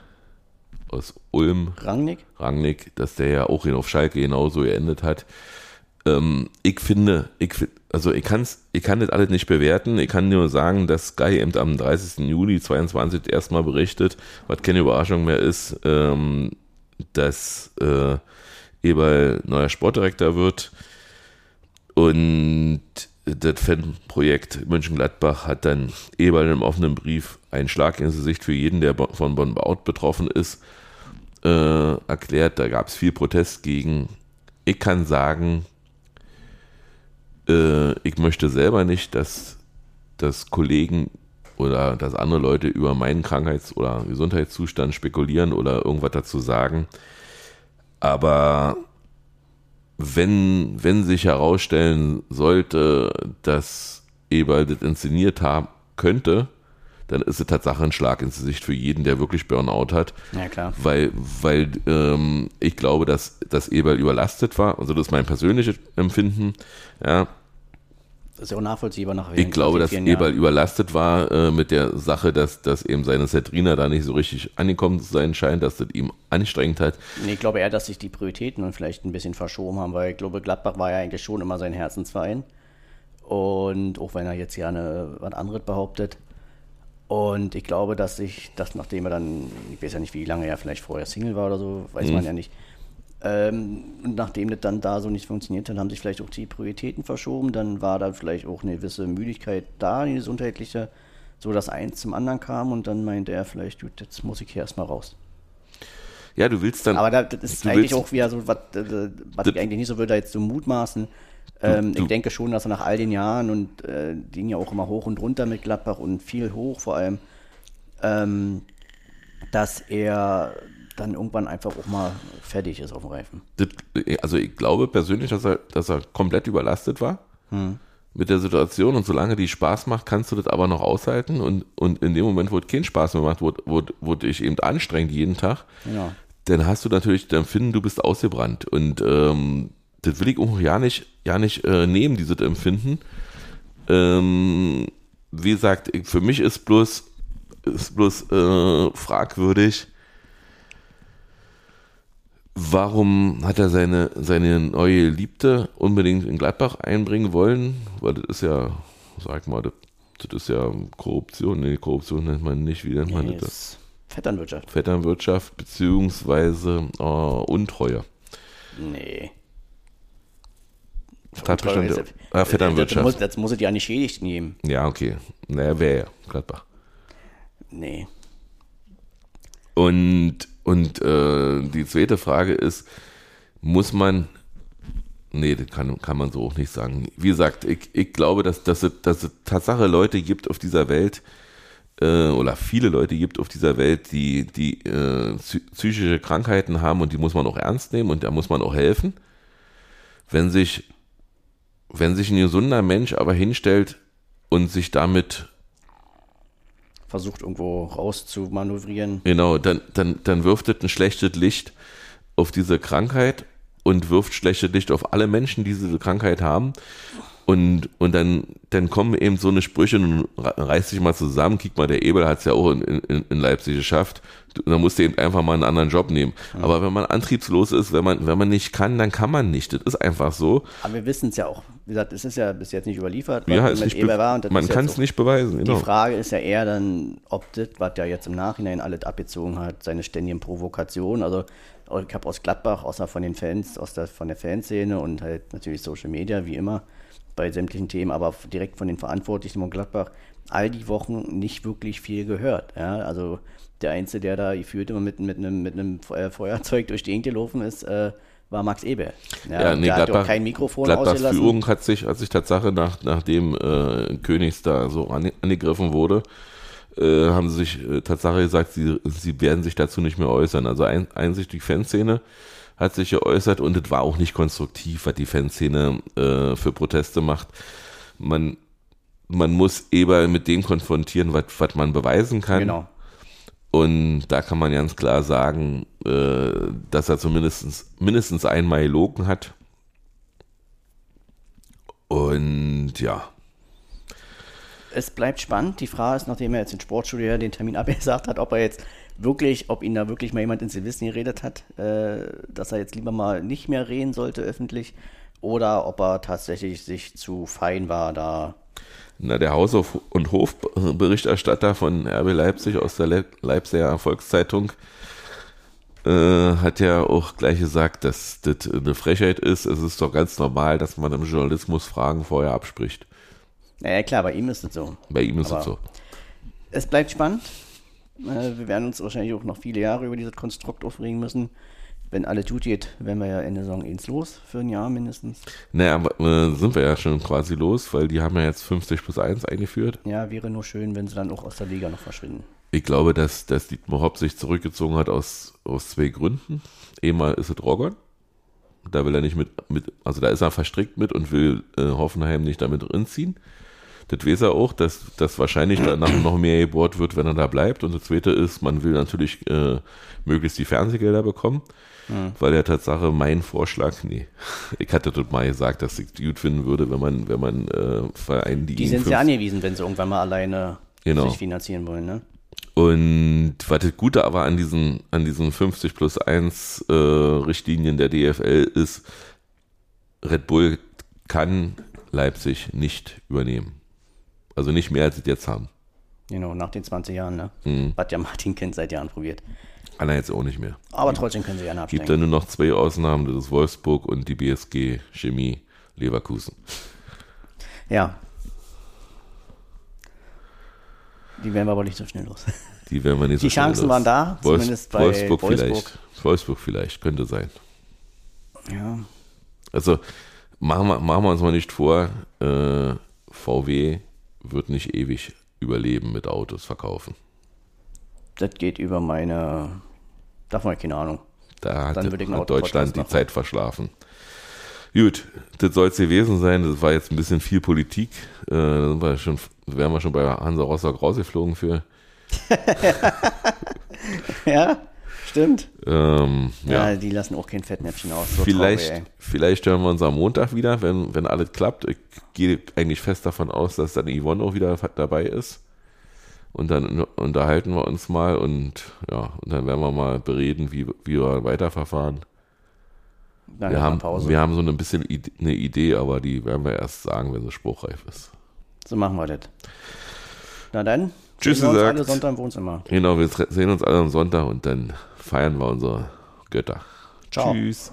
aus Ulm. Rangnick? Rangnick, dass der ja auch auf Schalke genauso geendet hat. Ähm, ich finde, ich, also ich, kann's, ich kann das alles nicht bewerten. Ich kann nur sagen, dass Sky eben am 30. Juli 22 erstmal berichtet, was keine Überraschung mehr ist, ähm, dass äh, Eberl neuer Sportdirektor wird. Und das Fanprojekt Mönchengladbach hat dann Eberl im offenen Brief einen Schlag ins Gesicht für jeden, der von Bonn Baut betroffen ist, äh, erklärt. Da gab es viel Protest gegen. Ich kann sagen, äh, ich möchte selber nicht, dass, dass Kollegen oder dass andere Leute über meinen Krankheits- oder Gesundheitszustand spekulieren oder irgendwas dazu sagen. Aber wenn, wenn sich herausstellen sollte, dass Eberl das inszeniert haben könnte, dann ist es Tatsache ein Schlag ins Gesicht für jeden, der wirklich Burnout hat. Ja, klar. Weil, weil ähm, ich glaube, dass, dass Eberl überlastet war. Also das ist mein persönliches Empfinden. Ja, ist ja auch nachvollziehbar nach ich glaube, dass. Eberl überlastet war äh, mit der Sache, dass, dass eben seine Setrina da nicht so richtig angekommen zu sein scheint, dass das ihm anstrengend hat. Nee, ich glaube eher, dass sich die Prioritäten und vielleicht ein bisschen verschoben haben, weil ich glaube, Gladbach war ja eigentlich schon immer sein Herzensverein. Und auch wenn er jetzt gerne was anderes behauptet. Und ich glaube, dass sich, dass nachdem er dann, ich weiß ja nicht, wie lange er vielleicht vorher Single war oder so, weiß man ja nicht. Ähm, und nachdem das dann da so nicht funktioniert hat, haben sich vielleicht auch die Prioritäten verschoben. Dann war da vielleicht auch eine gewisse Müdigkeit da, eine gesundheitliche, so dass eins zum anderen kam und dann meinte er vielleicht, gut, jetzt muss ich hier erstmal raus. Ja, du willst dann. Aber da, das ist eigentlich auch wieder so, was, äh, was ich eigentlich nicht so würde, jetzt so mutmaßen. Ähm, ich denke schon, dass er nach all den Jahren und äh, ging ja auch immer hoch und runter mit Gladbach und viel hoch vor allem, ähm, dass er dann irgendwann einfach auch mal fertig ist auf dem Reifen. Das, also ich glaube persönlich, dass er, dass er komplett überlastet war mit der Situation und solange die Spaß macht, kannst du das aber noch aushalten und, und in dem Moment, wo es keinen Spaß mehr macht, wo, wo, wo dich eben anstrengt jeden Tag, Genau. dann hast du natürlich, dann finden, du bist ausgebrannt und ähm, das will ich auch ja nicht, ja nicht äh, nehmen, dieses Empfinden. Ähm, wie gesagt, ich, für mich ist bloß, ist bloß äh, fragwürdig, warum hat er seine, seine neue Liebte unbedingt in Gladbach einbringen wollen? Weil das ist ja, sag mal, das, das ist ja Korruption. Nee, Korruption nennt man nicht. Wie nennt man Nee, das? ist Vetternwirtschaft. Vetternwirtschaft beziehungsweise äh, Untreue. Nee. Tatbestände. Untreue ist- Ah, Das muss, Vetternwirtschaft. das muss es ja nicht schädigt nehmen. Ja, okay. Naja, wäre ja Gladbach. Nee. Und, und äh, die zweite Frage ist, muss man, nee, das kann, kann man so auch nicht sagen. Wie gesagt, ich, ich glaube, dass, dass, es, dass es Tatsache Leute gibt auf dieser Welt, äh, oder viele Leute gibt auf dieser Welt, die, die äh, psy- psychische Krankheiten haben und die muss man auch ernst nehmen und da muss man auch helfen. Wenn sich, wenn sich ein gesunder Mensch aber hinstellt und sich damit Versucht irgendwo rauszumanövrieren. Genau, dann, dann, dann wirft es ein schlechtes Licht auf diese Krankheit und wirft schlechtes Licht auf alle Menschen, die diese Krankheit haben. Und, und dann, dann kommen eben so eine Sprüche, nun re- reiß dich mal zusammen, kick mal, der Ebel hat es ja auch in, in, in Leipzig geschafft. Dann musst du eben einfach mal einen anderen Job nehmen. Aber wenn man antriebslos ist, wenn man, wenn man nicht kann, dann kann man nicht. Das ist einfach so. Aber wir wissen es ja auch. Wie gesagt, es ist ja bis jetzt nicht überliefert, Ja, mit nicht Eber be- war. Und das man kann es nicht beweisen. Genau. Die Frage ist ja eher dann, ob das, was ja jetzt im Nachhinein alles abgezogen hat, seine ständigen Provokationen, also ich habe aus Gladbach, außer von den Fans, aus der, von der Fanszene und halt natürlich Social Media, wie immer, bei sämtlichen Themen, aber direkt von den Verantwortlichen von Gladbach, all die Wochen nicht wirklich viel gehört. Ja? Also der Einzige, der da gefühlt immer mit, mit, einem, mit einem Fe- Feuerzeug durch die Gegend gelaufen ist, äh, war Max Eber. Ja, nee, der hat ja Gladbach, auch kein Mikrofon Gladbachs ausgelassen. Führung hat sich, hat sich Tatsache, nach, nachdem äh, Königs da so an, angegriffen wurde, äh, haben sie sich äh, Tatsache gesagt, sie, sie werden sich dazu nicht mehr äußern. Also ein, einzig die Fanszene hat sich geäußert und es war auch nicht konstruktiv, was die Fanszene äh, für Proteste macht. Man, man muss Eber mit dem konfrontieren, was, was man beweisen kann. Genau. Und da kann man ganz klar sagen, äh, dass er zumindest mindestens einmal gelogen hat. Und ja, es bleibt spannend. Die Frage ist, nachdem er jetzt in Sportstudio den Termin abgesagt hat, ob er jetzt wirklich, ob ihn da wirklich mal jemand ins Gewissen geredet hat, äh, dass er jetzt lieber mal nicht mehr reden sollte öffentlich oder ob er tatsächlich sich zu fein war, da na, der Haus- und Hofberichterstatter von RB Leipzig aus der Le Leipziger Volkszeitung äh, hat ja auch gleich gesagt, dass das eine Frechheit ist. Es ist doch ganz normal, dass man im Journalismus Fragen vorher abspricht. Naja, klar, bei ihm ist es so. Bei ihm ist es so. Es bleibt spannend. Äh, wir werden uns wahrscheinlich auch noch viele Jahre über dieses Konstrukt aufregen müssen. Wenn alle gut geht, werden wir ja Ende Saison eins los, für ein Jahr mindestens. Naja, aber, äh, sind wir ja schon quasi los, weil die haben ja jetzt 50 plus 1 eingeführt. Ja, wäre nur schön, wenn sie dann auch aus der Liga noch verschwinden. Ich glaube, dass, dass Dietmar Hopp sich zurückgezogen hat aus, aus zwei Gründen. Einmal ist es Rogon. Da will er nicht mit, mit, also da ist er verstrickt mit und will äh, Hoffenheim nicht damit drin ziehen. Das weiß er auch, dass, dass wahrscheinlich danach noch mehr gebohrt wird, wenn er da bleibt. Und das zweite ist, man will natürlich äh, möglichst die Fernsehgelder bekommen. Mhm. Weil der Tatsache mein Vorschlag, nee, ich hatte dort mal gesagt, dass ich es gut finden würde, wenn man, wenn man äh, Vereinen, die. Die sind ja angewiesen, wenn sie irgendwann mal alleine genau. sich finanzieren wollen, ne? Und was das Gute aber an diesen, an diesen 50 plus 1 äh, Richtlinien der DFL ist, Red Bull kann Leipzig nicht übernehmen. Also nicht mehr, als sie jetzt haben. Genau, nach den 20 Jahren, ne? Mhm. Hat ja Martin Kind seit Jahren probiert. Anna jetzt auch nicht mehr. Aber trotzdem können sie gerne absteigen. Gibt da nur noch zwei Ausnahmen, das ist Wolfsburg und die BSG Chemie Leverkusen. Ja. Die werden wir aber nicht so schnell los. Die werden wir nicht die so schnell Chancen los. waren da, Wolfs zumindest bei Wolfsburg, Wolfsburg. vielleicht. Wolfsburg vielleicht, könnte sein. Ja. Also machen wir, machen wir uns mal nicht vor, äh, VW wird nicht ewig überleben mit Autos verkaufen. Das geht über meine, darf man keine Ahnung. Da hat, Dann würde ich einen hat Deutschland die. Zeit verschlafen. Gut, das soll es gewesen sein. Das war jetzt ein bisschen viel Politik. Äh, wir schon, wären wir schon bei Hansa Rostock rausgeflogen für. Ja, stimmt. Ähm, Ja, ja. die lassen auch kein Fettnäpfchen aus. So vielleicht, traurig, vielleicht hören wir uns am Montag wieder, wenn, wenn alles klappt. Ich gehe eigentlich fest davon aus, dass dann Yvonne auch wieder dabei ist. Und dann unterhalten wir uns mal und ja, und dann werden wir mal bereden, wie, wie wir weiterverfahren. Dann Wir haben, Pause. wir haben so ein bisschen eine Idee, aber die werden wir erst sagen, wenn sie spruchreif ist. So machen wir das. Na dann. Tschüss sehen wir uns alle Sonntag im Wohnzimmer. Genau, wir sehen uns alle am Sonntag und dann feiern wir unsere Götter. Ciao. Tschüss.